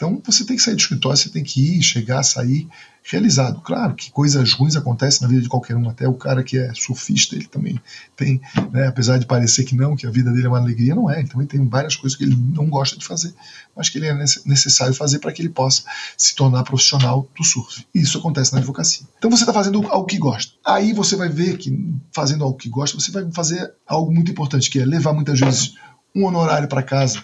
Então você tem que sair do escritório, você tem que ir, chegar, sair realizado. Claro que coisas ruins acontecem na vida de qualquer um, até o cara que é surfista, ele também tem, né, apesar de parecer que não, que a vida dele é uma alegria, não é. Ele também tem várias coisas que ele não gosta de fazer, mas que ele é necessário fazer para que ele possa se tornar profissional do surf. E isso acontece na advocacia. Então você está fazendo algo que gosta. Aí você vai ver que fazendo algo que gosta, você vai fazer algo muito importante, que é levar muitas vezes um honorário para casa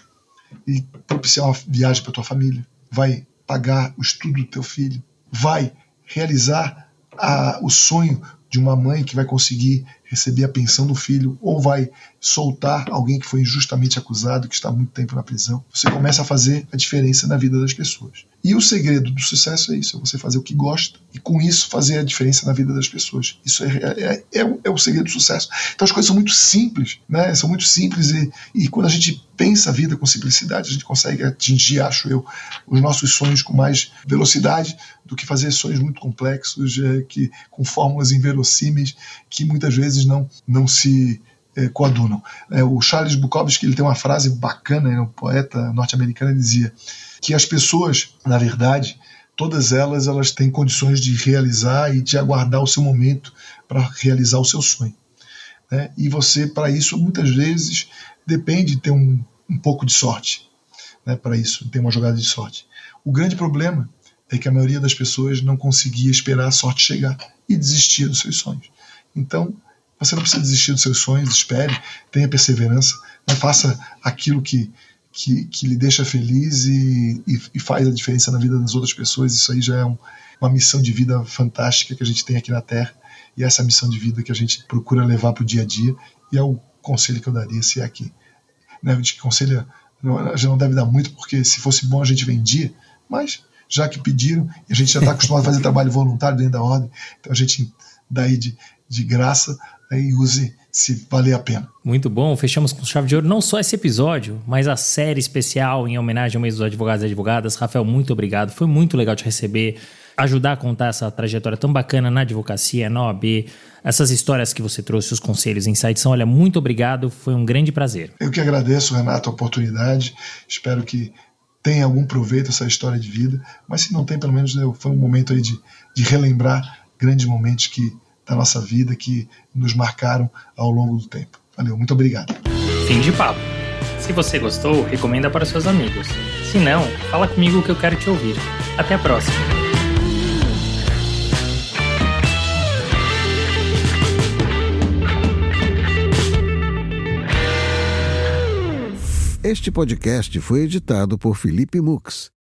e propiciar uma viagem para tua família, vai pagar o estudo do teu filho, vai realizar a, o sonho de uma mãe que vai conseguir receber a pensão do filho. Ou vai soltar alguém que foi injustamente acusado, que está muito tempo na prisão. Você começa a fazer a diferença na vida das pessoas. E o segredo do sucesso é isso: é você fazer o que gosta e com isso fazer a diferença na vida das pessoas. Isso é, é, é, o, é o, segredo do sucesso. Então as coisas são muito simples, né? São muito simples e, e quando a gente pensa a vida com simplicidade, a gente consegue atingir, acho eu, os nossos sonhos com mais velocidade do que fazer sonhos muito complexos, é, que com fórmulas inverossímeis que muitas vezes não não se é, coadunam. É, o Charles Bukowski ele tem uma frase bacana, é um poeta norte-americano, dizia que as pessoas, na verdade, todas elas elas têm condições de realizar e de aguardar o seu momento para realizar o seu sonho. Né? E você, para isso, muitas vezes depende de ter um, um pouco de sorte né? para isso, ter uma jogada de sorte. O grande problema é que a maioria das pessoas não conseguia esperar a sorte chegar e desistia dos seus sonhos. Então, você não precisa desistir dos seus sonhos, espere, tenha perseverança, né? faça aquilo que, que, que lhe deixa feliz e, e, e, faz a diferença na vida das outras pessoas. Isso aí já é um, uma missão de vida fantástica que a gente tem aqui na Terra e essa missão de vida que a gente procura levar para o dia a dia. E é o conselho que eu daria se é aqui. Né, a gente conselha, a gente não deve dar muito, porque se fosse bom a gente vendia, mas já que pediram, a gente já está acostumado a fazer trabalho voluntário dentro da ordem, então a gente dá aí de, de graça e use se valer a pena. Muito bom, fechamos com chave de ouro não só esse episódio, mas a série especial em homenagem ao mês dos advogados e advogadas. Rafael, muito obrigado, foi muito legal te receber, ajudar a contar essa trajetória tão bacana na advocacia, na OAB, essas histórias que você trouxe, os conselhos, insights, são, olha, muito obrigado, foi um grande prazer. Eu que agradeço, Renato, a oportunidade, espero que tenha algum proveito essa história de vida, mas se não tem, pelo menos foi um momento aí de, de relembrar grandes momentos que da nossa vida que nos marcaram ao longo do tempo. Valeu, muito obrigado. Fim de papo. Se você gostou, recomenda para seus amigos. Se não, fala comigo que eu quero te ouvir. Até a próxima. Este podcast foi editado por Felipe Mux.